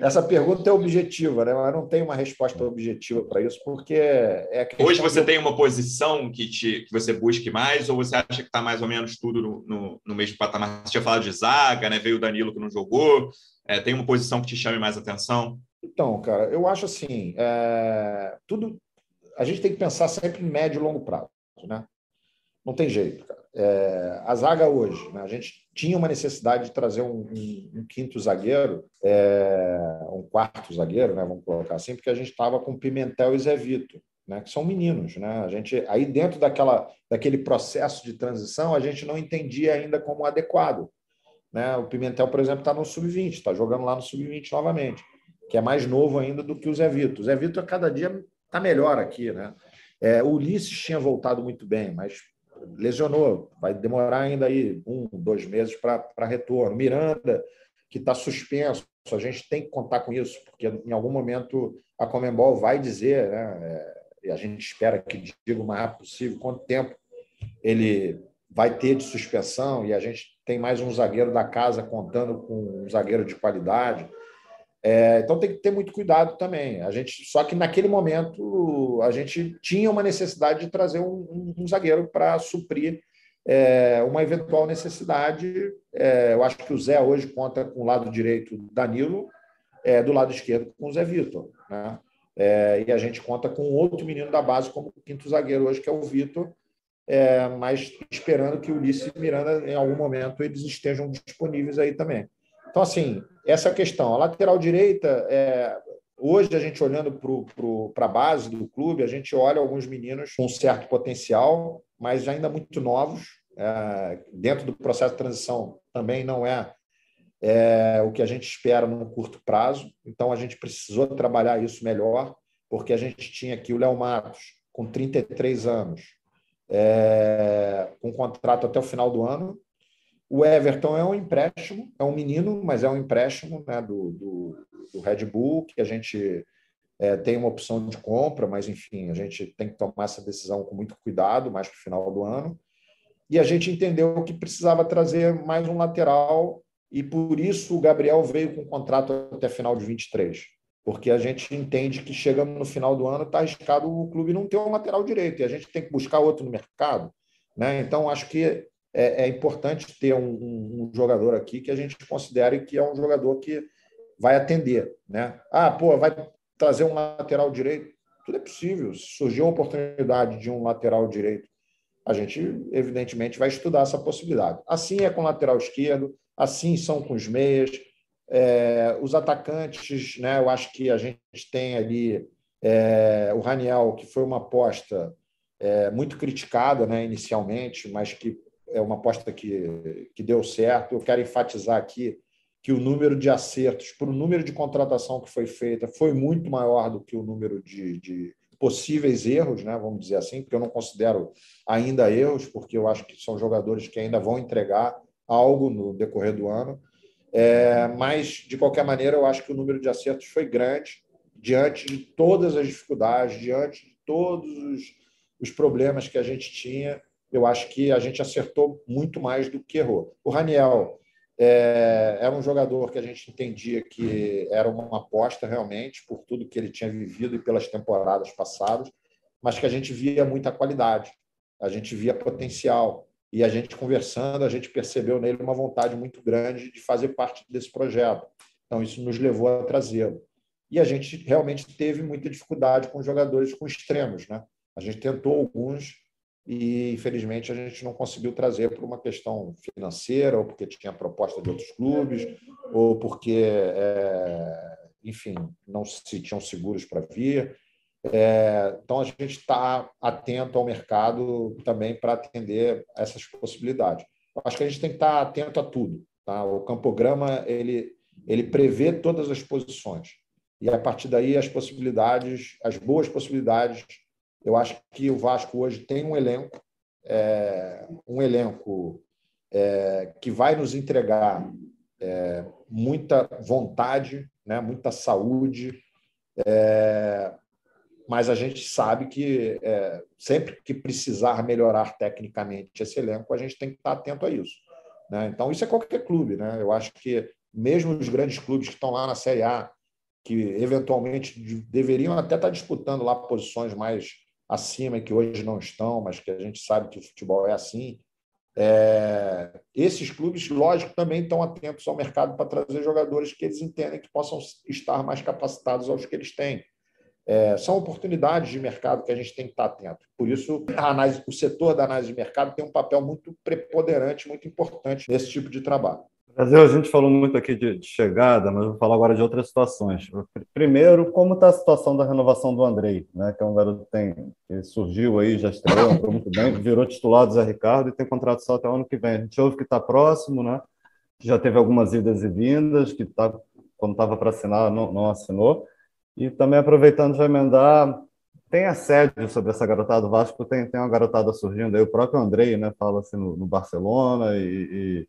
Essa pergunta é objetiva, né? mas não tem uma resposta objetiva para isso, porque é Hoje você tem uma posição que, te, que você busque mais, ou você acha que está mais ou menos tudo no, no, no, mesmo patamar? Você tinha falado de zaga, né? veio o Danilo que não jogou. É, tem uma posição que te chame mais atenção? Então, cara, eu acho assim: é, tudo, a gente tem que pensar sempre em médio e longo prazo, né? Não tem jeito, cara. É, a zaga hoje, né? a gente tinha uma necessidade de trazer um, um, um quinto zagueiro, é, um quarto zagueiro, né? Vamos colocar assim, porque a gente estava com Pimentel e Zé Vito, né? Que são meninos, né? A gente aí dentro daquela daquele processo de transição a gente não entendia ainda como adequado, né? O Pimentel, por exemplo, está no sub-20, está jogando lá no sub-20 novamente, que é mais novo ainda do que o Zé Vito. O Zé Vito a cada dia está melhor aqui, né? É, o Ulisses tinha voltado muito bem, mas lesionou, vai demorar ainda aí um, dois meses para retorno. Miranda, que está suspenso, a gente tem que contar com isso, porque em algum momento a Comembol vai dizer, né, é, e a gente espera que diga o mais rápido possível, quanto tempo ele vai ter de suspensão, e a gente tem mais um zagueiro da casa contando com um zagueiro de qualidade. É, então tem que ter muito cuidado também. A gente, só que naquele momento a gente tinha uma necessidade de trazer um, um, um zagueiro para suprir é, uma eventual necessidade. É, eu acho que o Zé hoje conta com o lado direito Danilo, é, do lado esquerdo com o Zé Vitor. Né? É, e a gente conta com outro menino da base como quinto zagueiro hoje, que é o Vitor, é, mas esperando que o Ulisses e Miranda, em algum momento, eles estejam disponíveis aí também. Então, assim, essa questão. A lateral direita, é, hoje a gente olhando para a base do clube, a gente olha alguns meninos com certo potencial, mas ainda muito novos. É, dentro do processo de transição também não é, é o que a gente espera num curto prazo. Então, a gente precisou trabalhar isso melhor, porque a gente tinha aqui o Léo Matos, com 33 anos, é, com contrato até o final do ano, o Everton é um empréstimo, é um menino, mas é um empréstimo né, do, do, do Red Bull, que a gente é, tem uma opção de compra, mas enfim, a gente tem que tomar essa decisão com muito cuidado, mais para o final do ano. E a gente entendeu que precisava trazer mais um lateral, e por isso o Gabriel veio com contrato até final de 23. Porque a gente entende que chegando no final do ano está arriscado o clube não ter um lateral direito, e a gente tem que buscar outro no mercado. Né? Então, acho que é, é importante ter um, um, jogador aqui que a gente considere que é um jogador que vai atender. Né? Ah, pô, vai trazer um lateral direito? Tudo é possível. Se surgiu a oportunidade de um lateral direito a gente, evidentemente, vai estudar essa possibilidade. Assim é com o lateral esquerdo, assim são com os meias. É, os atacantes, né, eu acho que a gente tem ali é, o Raniel, que foi uma aposta é, muito criticada né, inicialmente, mas que é uma aposta que, que deu certo. Eu quero enfatizar aqui que o número de acertos para o número de contratação que foi feita foi muito maior do que o número de, de possíveis erros, né, vamos dizer assim, porque eu não considero ainda erros, porque eu acho que são jogadores que ainda vão entregar algo no decorrer do ano. É, mas, de qualquer maneira, eu acho que o número de acertos foi grande, diante de todas as dificuldades, diante de todos os, os problemas que a gente tinha. Eu acho que a gente acertou muito mais do que errou. O Raniel é, era um jogador que a gente entendia que era uma aposta realmente, por tudo que ele tinha vivido e pelas temporadas passadas, mas que a gente via muita qualidade, a gente via potencial. E a gente conversando, a gente percebeu nele uma vontade muito grande de fazer parte desse projeto. Então, isso nos levou a trazê-lo. E a gente realmente teve muita dificuldade com jogadores com extremos. Né? A gente tentou alguns, e infelizmente a gente não conseguiu trazer por uma questão financeira, ou porque tinha proposta de outros clubes, ou porque, é, enfim, não se tinham seguros para vir. É, então a gente está atento ao mercado também para atender essas possibilidades. Acho que a gente tem que estar tá atento a tudo. Tá? O campograma ele, ele prevê todas as posições e a partir daí as possibilidades, as boas possibilidades eu acho que o Vasco hoje tem um elenco, é, um elenco é, que vai nos entregar é, muita vontade, né, muita saúde, é, mas a gente sabe que é, sempre que precisar melhorar tecnicamente esse elenco, a gente tem que estar atento a isso. Né? Então, isso é qualquer clube. Né? Eu acho que mesmo os grandes clubes que estão lá na Série A, que eventualmente deveriam até estar disputando lá posições mais acima que hoje não estão, mas que a gente sabe que o futebol é assim. É, esses clubes, lógico, também estão atentos ao mercado para trazer jogadores que eles entendem que possam estar mais capacitados aos que eles têm. É, são oportunidades de mercado que a gente tem que estar atento. Por isso, análise, o setor da análise de mercado tem um papel muito preponderante, muito importante nesse tipo de trabalho. Brasil, a gente falou muito aqui de, de, chegada, mas vou falar agora de outras situações. Primeiro, como está a situação da renovação do Andrei, né, que é um garoto que, tem, que surgiu aí, já estreou, entrou muito bem, virou titular do Zé Ricardo e tem contrato só até o ano que vem. A gente ouve que está próximo, né, que já teve algumas idas e vindas, que tá, quando estava para assinar não, não, assinou. E também aproveitando já emendar, tem assédio sobre essa garotada do Vasco, tem, tem uma garotada surgindo aí, o próprio Andrei né, fala assim no, no Barcelona e, e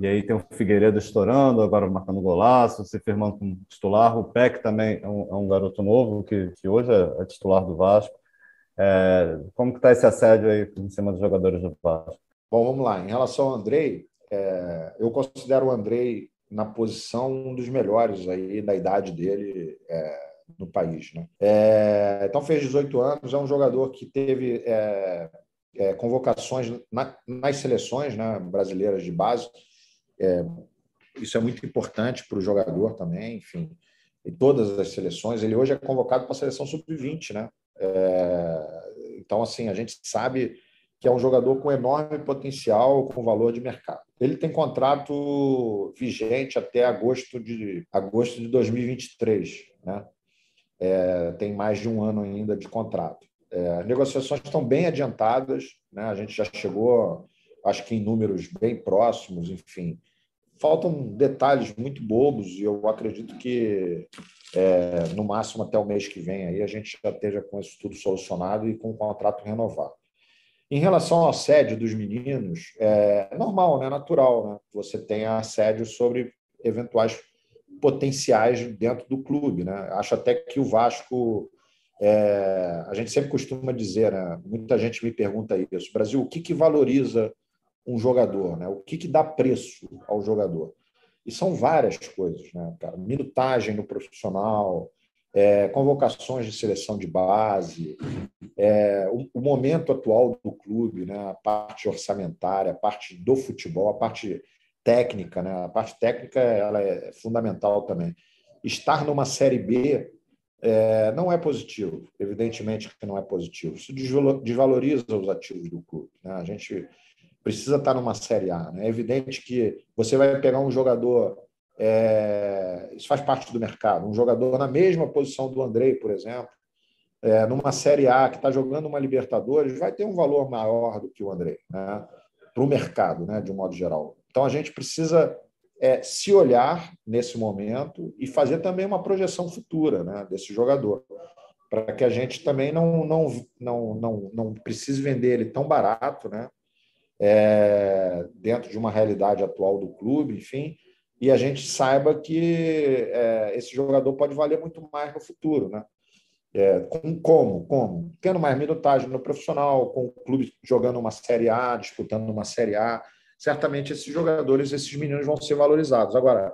e aí tem o Figueiredo estourando, agora marcando golaço, se firmando como titular. O Peck também é um, é um garoto novo, que, que hoje é, é titular do Vasco. É, como que está esse assédio aí em cima dos jogadores do Vasco? Bom, vamos lá. Em relação ao Andrei, é, eu considero o Andrei na posição um dos melhores aí da idade dele é, no país. Né? É, então fez 18 anos, é um jogador que teve convocações na, nas seleções né, brasileiras de base, é, isso é muito importante para o jogador também, enfim, em todas as seleções. Ele hoje é convocado para a seleção sub-20, né? É, então, assim, a gente sabe que é um jogador com enorme potencial, com valor de mercado. Ele tem contrato vigente até agosto de, agosto de 2023, né? É, tem mais de um ano ainda de contrato. É, negociações estão bem adiantadas, né? a gente já chegou, acho que em números bem próximos, enfim, faltam detalhes muito bobos e eu acredito que é, no máximo até o mês que vem aí a gente já esteja com isso tudo solucionado e com o contrato renovado. Em relação ao assédio dos meninos, é normal, né? natural. Né? Você tem assédio sobre eventuais potenciais dentro do clube. Né? Acho até que o Vasco, é, a gente sempre costuma dizer, né? muita gente me pergunta isso, Brasil, o que, que valoriza um jogador, né? O que, que dá preço ao jogador? E são várias coisas, né, cara? Minutagem no profissional, é, convocações de seleção de base, é, o, o, momento atual do clube, né, a parte orçamentária, a parte do futebol, a parte técnica, né, a parte técnica ela é fundamental também. Estar numa série B é, não é positivo, evidentemente que não é positivo. Isso desvaloriza os ativos do clube. Né? A gente precisa estar numa Série A. Né? É evidente que você vai pegar um jogador, é, isso faz parte do mercado, um jogador na mesma posição do Andrei, por exemplo, é, numa Série A que está jogando uma Libertadores, vai ter um valor maior do que o Andrei, né? para o mercado, né? de um modo geral. Então a gente precisa é, se olhar nesse momento e fazer também uma projeção futura né, desse jogador, para que a gente também não, não, não, não, não precise vender ele tão barato, né, é, dentro de uma realidade atual do clube, enfim, e a gente saiba que é, esse jogador pode valer muito mais no futuro, né? É, com, como? Como? Tendo mais minutagem no profissional, com o clube jogando uma Série A, disputando uma Série A, certamente esses jogadores, esses meninos vão ser valorizados. Agora,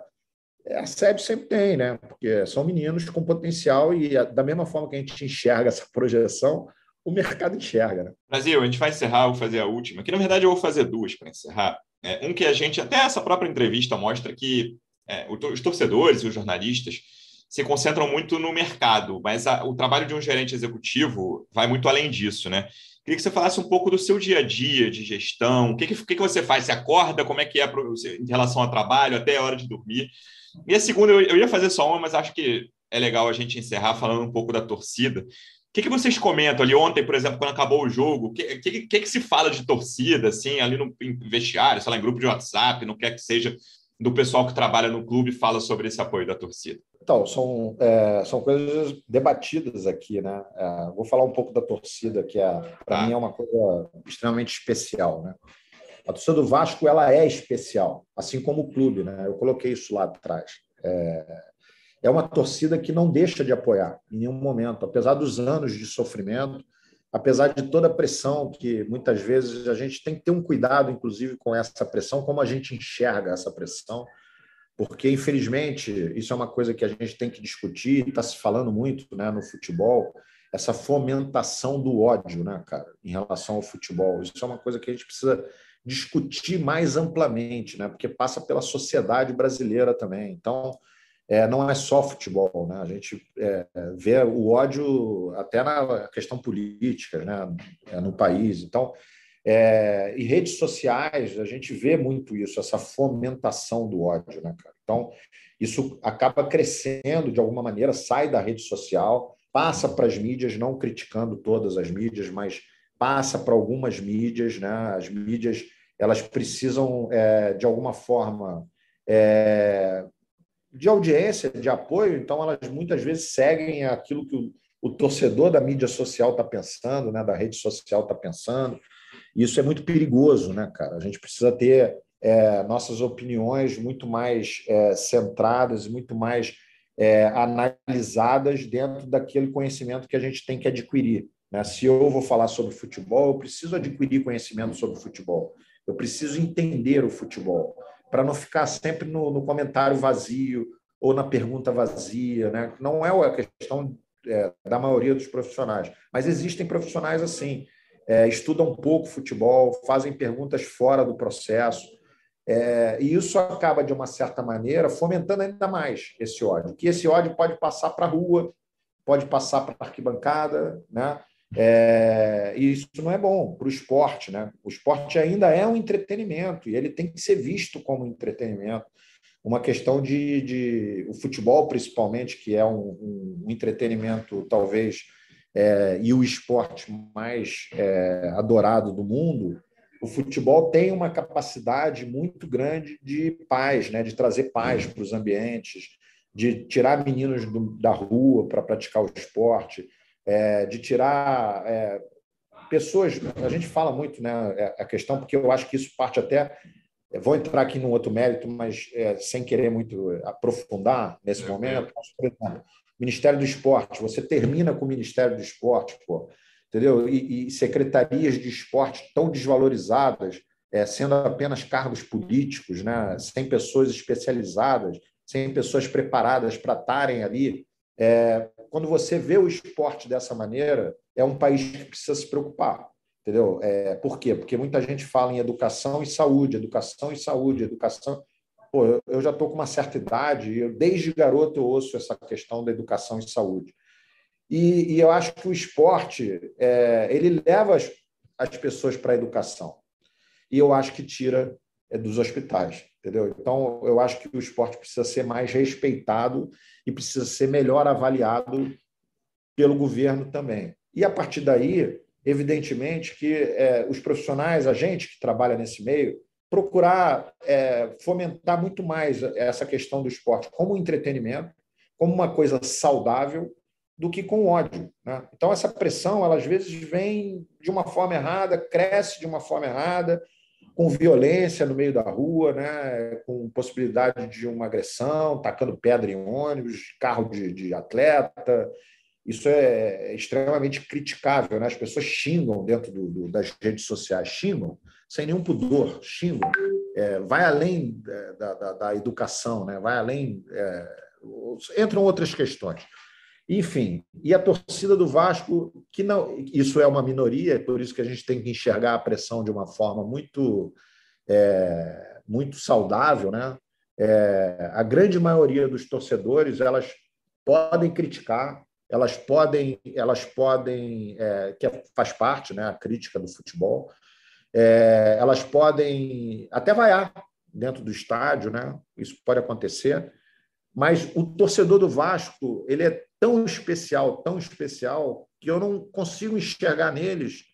a SEB sempre tem, né? Porque são meninos com potencial e da mesma forma que a gente enxerga essa projeção, o mercado enxerga, né? Brasil, a gente vai encerrar, vou fazer a última, que na verdade eu vou fazer duas para encerrar. É, um que a gente, até essa própria entrevista mostra que é, os torcedores e os jornalistas se concentram muito no mercado, mas a, o trabalho de um gerente executivo vai muito além disso, né? Queria que você falasse um pouco do seu dia a dia de gestão. O que, que, que você faz? Você acorda? Como é que é em relação ao trabalho, até a hora de dormir? E a segunda, eu, eu ia fazer só uma, mas acho que é legal a gente encerrar falando um pouco da torcida. O que, que vocês comentam ali ontem, por exemplo, quando acabou o jogo? O que, que, que, que se fala de torcida, assim, ali no vestiário, sei lá, em grupo de WhatsApp, não quer que seja do pessoal que trabalha no clube fala sobre esse apoio da torcida? Então, são, é, são coisas debatidas aqui, né? É, vou falar um pouco da torcida, que é, para ah. mim é uma coisa extremamente especial, né? A torcida do Vasco ela é especial, assim como o clube, né? Eu coloquei isso lá atrás. É, é uma torcida que não deixa de apoiar em nenhum momento, apesar dos anos de sofrimento, apesar de toda a pressão que muitas vezes a gente tem que ter um cuidado, inclusive, com essa pressão, como a gente enxerga essa pressão, porque, infelizmente, isso é uma coisa que a gente tem que discutir, está se falando muito né, no futebol, essa fomentação do ódio, né, cara, em relação ao futebol. Isso é uma coisa que a gente precisa discutir mais amplamente, né, porque passa pela sociedade brasileira também. Então, é, não é só futebol, né? A gente é, vê o ódio até na questão política, né? É, no país. Então, é, e redes sociais, a gente vê muito isso, essa fomentação do ódio, né, cara? Então, isso acaba crescendo de alguma maneira, sai da rede social, passa para as mídias, não criticando todas as mídias, mas passa para algumas mídias, né? As mídias elas precisam é, de alguma forma é, de audiência, de apoio, então elas muitas vezes seguem aquilo que o, o torcedor da mídia social está pensando, né, da rede social está pensando. Isso é muito perigoso, né, cara? A gente precisa ter é, nossas opiniões muito mais é, centradas, muito mais é, analisadas dentro daquele conhecimento que a gente tem que adquirir. Né? Se eu vou falar sobre futebol, eu preciso adquirir conhecimento sobre futebol. Eu preciso entender o futebol para não ficar sempre no, no, comentário vazio ou na pergunta vazia. Né? Não é a questão é, da maioria dos profissionais, mas existem profissionais assim, é, estudam pouco futebol, fazem perguntas fora do processo, é, e isso acaba, de uma certa maneira, fomentando ainda mais esse ódio, que esse ódio pode passar para a rua, pode passar para a arquibancada, né? É, e isso não é bom para o esporte. Né? O esporte ainda é um entretenimento e ele tem que ser visto como entretenimento. Uma questão de, de o futebol, principalmente, que é um, um entretenimento talvez é, e o esporte mais é, adorado do mundo, o futebol tem uma capacidade muito grande de paz, né? de trazer paz para os ambientes, de tirar meninos do, da rua para praticar o esporte, é, de tirar é, pessoas. A gente fala muito né, é, a questão, porque eu acho que isso parte até. Vou entrar aqui num outro mérito, mas é, sem querer muito aprofundar nesse é, momento. Por exemplo, Ministério do Esporte, você termina com o Ministério do Esporte, pô, entendeu? E, e secretarias de esporte tão desvalorizadas, é, sendo apenas cargos políticos, né, sem pessoas especializadas, sem pessoas preparadas para estarem ali é, quando você vê o esporte dessa maneira, é um país que precisa se preocupar. Entendeu? É, por quê? Porque muita gente fala em educação e saúde, educação e saúde, educação. Pô, eu, já estou com uma certa idade eu, desde garoto eu ouço essa questão da educação e saúde. E, e eu acho que o esporte é, ele leva as, as pessoas para a educação. E eu acho que tira é, dos hospitais. Entendeu? Então, eu acho que o esporte precisa ser mais respeitado e precisa ser melhor avaliado pelo governo também. E a partir daí, evidentemente, que é, os profissionais, a gente que trabalha nesse meio, procurar é, fomentar muito mais essa questão do esporte como entretenimento, como uma coisa saudável, do que com ódio. Né? Então, essa pressão, ela, às vezes, vem de uma forma errada, cresce de uma forma errada, com violência no meio da rua, né? com possibilidade de uma agressão, tacando pedra em ônibus, carro de, de atleta. Isso é extremamente criticável. Né? As pessoas xingam dentro do, do, das redes sociais, xingam sem nenhum pudor, xingam. É, vai além é, da, da, da, educação, né? vai além. É, entram outras questões. Enfim, e a torcida do Vasco, que não, isso é uma minoria, é por isso que a gente tem que enxergar a pressão de uma forma muito, é, muito saudável, né? É, a grande maioria dos torcedores elas podem criticar, elas podem, elas podem, é, que faz parte, né, a crítica do futebol, é, elas podem até vaiar dentro do estádio, né? Isso pode acontecer, mas o torcedor do Vasco ele é tão especial, tão especial, que eu não consigo enxergar neles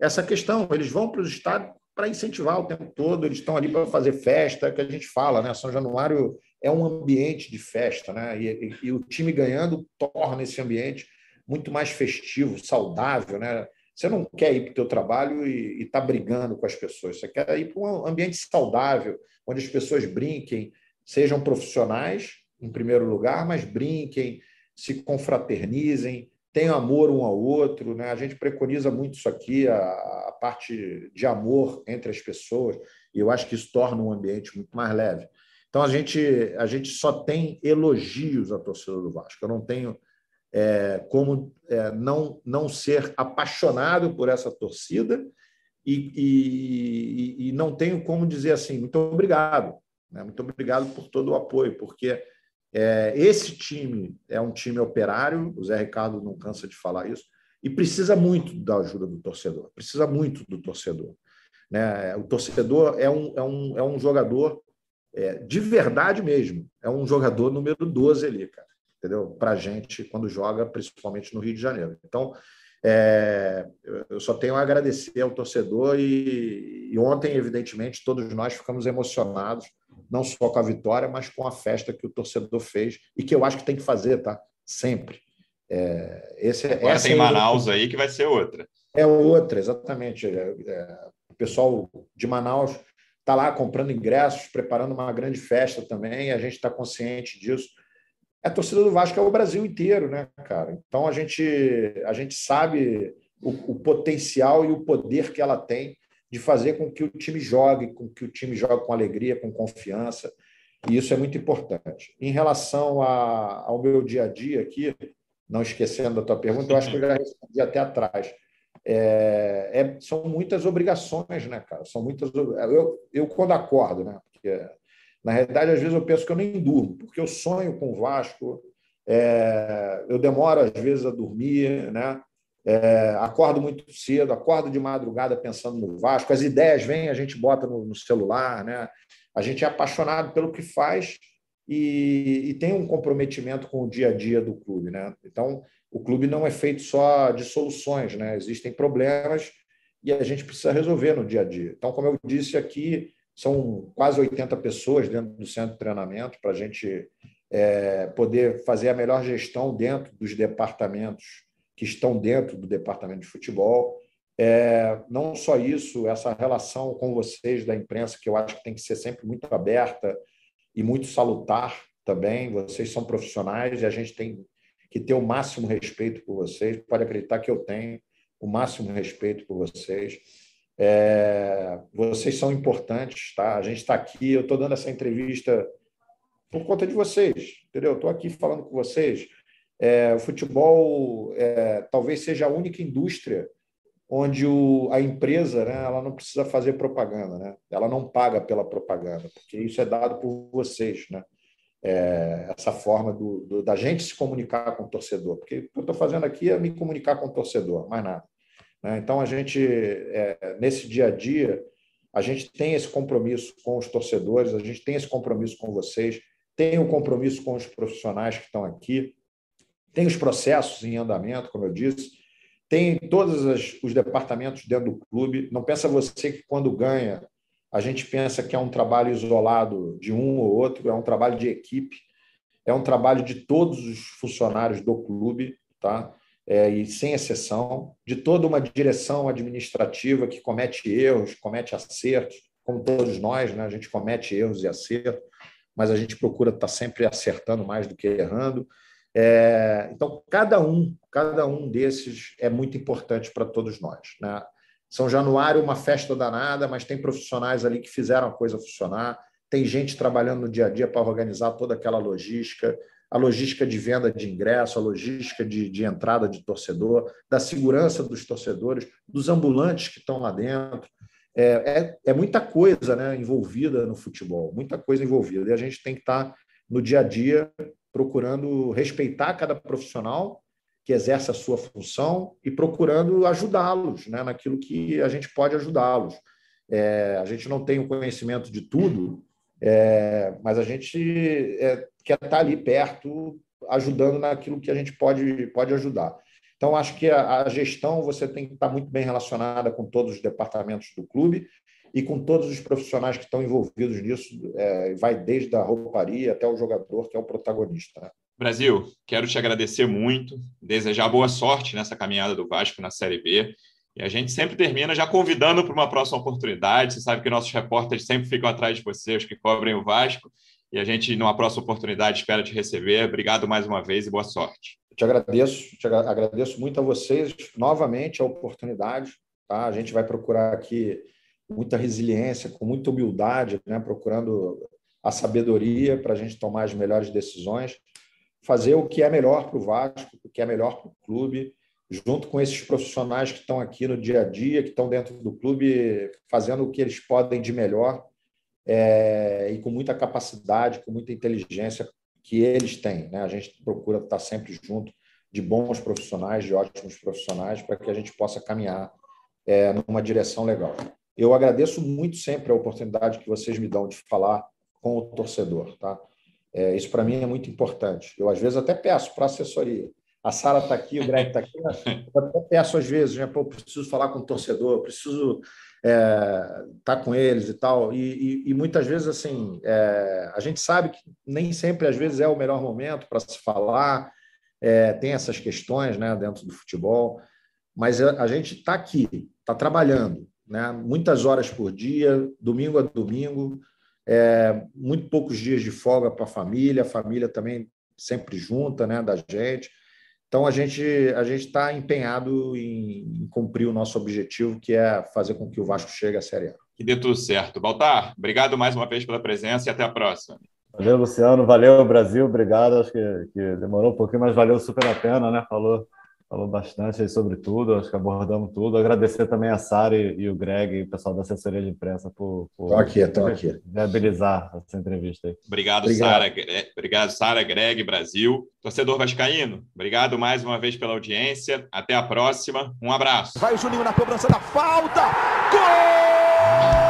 essa questão. Eles vão para os estados para incentivar o tempo todo, eles estão ali para fazer festa, que a gente fala, né? São Januário é um ambiente de festa, né? E, e, e o time ganhando torna esse ambiente muito mais festivo, saudável, né? Você não quer ir para o teu trabalho e estar tá brigando com as pessoas. Você quer ir para um ambiente saudável, onde as pessoas brinquem, sejam profissionais, em primeiro lugar, mas brinquem, se confraternizem, tenham amor um ao outro. Né? A gente preconiza muito isso aqui, a, a parte de amor entre as pessoas, e eu acho que isso torna um ambiente muito mais leve. Então, a gente, a gente só tem elogios à torcida do Vasco. Eu não tenho é, como é, não, não ser apaixonado por essa torcida e, e, e, não tenho como dizer assim, muito obrigado. Né? Muito obrigado por todo o apoio, porque é, esse time é um time operário, o Zé Ricardo não cansa de falar isso, e precisa muito da ajuda do torcedor, precisa muito do torcedor. Né? O torcedor é um, é um, é um jogador é, de verdade mesmo, é um jogador número 12 ali, cara, entendeu? Para a gente, quando joga, principalmente no Rio de Janeiro. Então, é, eu só tenho a agradecer ao torcedor e, e ontem, evidentemente, todos nós ficamos emocionados não só com a vitória, mas com a festa que o torcedor fez e que eu acho que tem que fazer, tá? Sempre. É, esse, Agora essa tem é Manaus aí que vai ser outra. É outra, exatamente. É, é, o pessoal de Manaus está lá comprando ingressos, preparando uma grande festa também, a gente está consciente disso. A torcida do Vasco é o Brasil inteiro, né, cara? Então a gente, a gente sabe o, o potencial e o poder que ela tem de fazer com que o time jogue, com que o time jogue com alegria, com confiança, e isso é muito importante. Em relação a, ao meu dia a dia aqui, não esquecendo da tua pergunta, eu acho que eu já respondi até atrás. É, é, são muitas obrigações, né, cara? São muitas. Eu, eu quando acordo, né? Porque, na realidade, às vezes eu penso que eu nem durmo, porque eu sonho com o Vasco, é, eu demoro às vezes a dormir, né? É, acordo muito cedo, acordo de madrugada pensando no Vasco, as ideias vêm, a gente bota no, no celular, né? A gente é apaixonado pelo que faz e, e, tem um comprometimento com o dia a dia do clube, né? Então, o clube não é feito só de soluções, né? Existem problemas e a gente precisa resolver no dia a dia. Então, como eu disse aqui, são quase 80 pessoas dentro do centro de treinamento para a gente é, poder fazer a melhor gestão dentro dos departamentos que estão dentro do departamento de futebol. É, não só isso, essa relação com vocês da imprensa, que eu acho que tem que ser sempre muito aberta e muito salutar também. Vocês são profissionais e a gente tem que ter o máximo respeito por vocês. Pode acreditar que eu tenho o máximo respeito por vocês. É, vocês são importantes, tá? A gente está aqui, eu estou dando essa entrevista por conta de vocês, entendeu? Estou aqui falando com vocês. É, o futebol é, talvez seja a única indústria onde o, a empresa né, ela não precisa fazer propaganda, né? ela não paga pela propaganda, porque isso é dado por vocês. Né? é, essa forma do, do, da gente se comunicar com o torcedor, porque o que eu estou fazendo aqui é me comunicar com o torcedor, mais nada. Né? Então, a gente, é, nesse dia a dia, a gente tem esse compromisso com os torcedores, a gente tem esse compromisso com vocês, tem o um compromisso com os profissionais que estão aqui, tem os processos em andamento, como eu disse, tem todos os departamentos dentro do clube. Não pensa você que quando ganha a gente pensa que é um trabalho isolado de um ou outro, é um trabalho de equipe, é um trabalho de todos os funcionários do clube, tá? É, e sem exceção, de toda uma direção administrativa que comete erros, comete acertos, como todos nós, né? a gente comete erros e acertos, mas a gente procura estar sempre acertando mais do que errando. É, então, cada um, cada um desses é muito importante para todos nós. Né? São Januário, uma festa danada, mas tem profissionais ali que fizeram a coisa funcionar. Tem gente trabalhando no dia a dia para organizar toda aquela logística, a logística de venda de ingresso, a logística de, de entrada de torcedor, da segurança dos torcedores, dos ambulantes que estão lá dentro. É, é, é, muita coisa né, envolvida no futebol, muita coisa envolvida. E a gente tem que estar no dia a dia procurando respeitar cada profissional que exerce a sua função e procurando ajudá-los né, naquilo que a gente pode ajudá-los. É, a gente não tem o conhecimento de tudo, é, mas a gente é, quer estar ali perto, ajudando naquilo que a gente pode, pode ajudar. Então, acho que a, a gestão você tem que estar muito bem relacionada com todos os departamentos do clube e com todos os profissionais que estão envolvidos nisso, é, vai desde a rouparia até o jogador, que é o protagonista. Né? Brasil, quero te agradecer muito, desejar boa sorte nessa caminhada do Vasco na Série B. E a gente sempre termina já convidando para uma próxima oportunidade. Você sabe que nossos repórteres sempre ficam atrás de você, os que cobrem o Vasco. E a gente, numa próxima oportunidade, espera te receber. Obrigado mais uma vez e boa sorte. Te agradeço, te agradeço muito a vocês novamente a oportunidade. Tá? A gente vai procurar aqui muita resiliência, com muita humildade, né? procurando a sabedoria para a gente tomar as melhores decisões fazer o que é melhor para o Vasco, o que é melhor para o clube, junto com esses profissionais que estão aqui no dia a dia, que estão dentro do clube, fazendo o que eles podem de melhor é, e com muita capacidade, com muita inteligência que eles têm. Né? A gente procura estar sempre junto de bons profissionais, de ótimos profissionais, para que a gente possa caminhar é, numa direção legal. Eu agradeço muito sempre a oportunidade que vocês me dão de falar com o torcedor, tá? É, isso para mim é muito importante. Eu, às vezes, até peço para assessoria. A Sara está aqui, o Greg está aqui. Eu até peço, às vezes, né? Pô, preciso falar com o torcedor, preciso estar é, tá com eles e tal. E, e, e muitas vezes, assim, é, a gente sabe que nem sempre, às vezes, é o melhor momento para se falar. É, tem essas questões né, dentro do futebol. Mas a, a gente está aqui, está trabalhando, né? muitas horas por dia, domingo a domingo é, muito poucos dias de folga para a família, a família também sempre junta né, da gente. Então a gente a gente está empenhado em, em, cumprir o nosso objetivo, que é fazer com que o Vasco chegue à Série A. Que dê tudo certo. Baltar, obrigado mais uma vez pela presença e até a próxima. Valeu, Luciano. Valeu, Brasil. Obrigado. Acho que, que demorou um pouquinho, mas valeu super a pena, né? Falou falou bastante aí sobre tudo, acho que abordamos tudo. Agradecer também a Sara e, o Greg e o pessoal da assessoria de imprensa por, por aqui, aqui. viabilizar essa entrevista aí. Obrigado, obrigado. Sara. Obrigado, Sara, Greg, Brasil. Torcedor Vascaíno, obrigado mais uma vez pela audiência. Até a próxima. Um abraço. Vai o Juninho na cobrança da falta. Gol!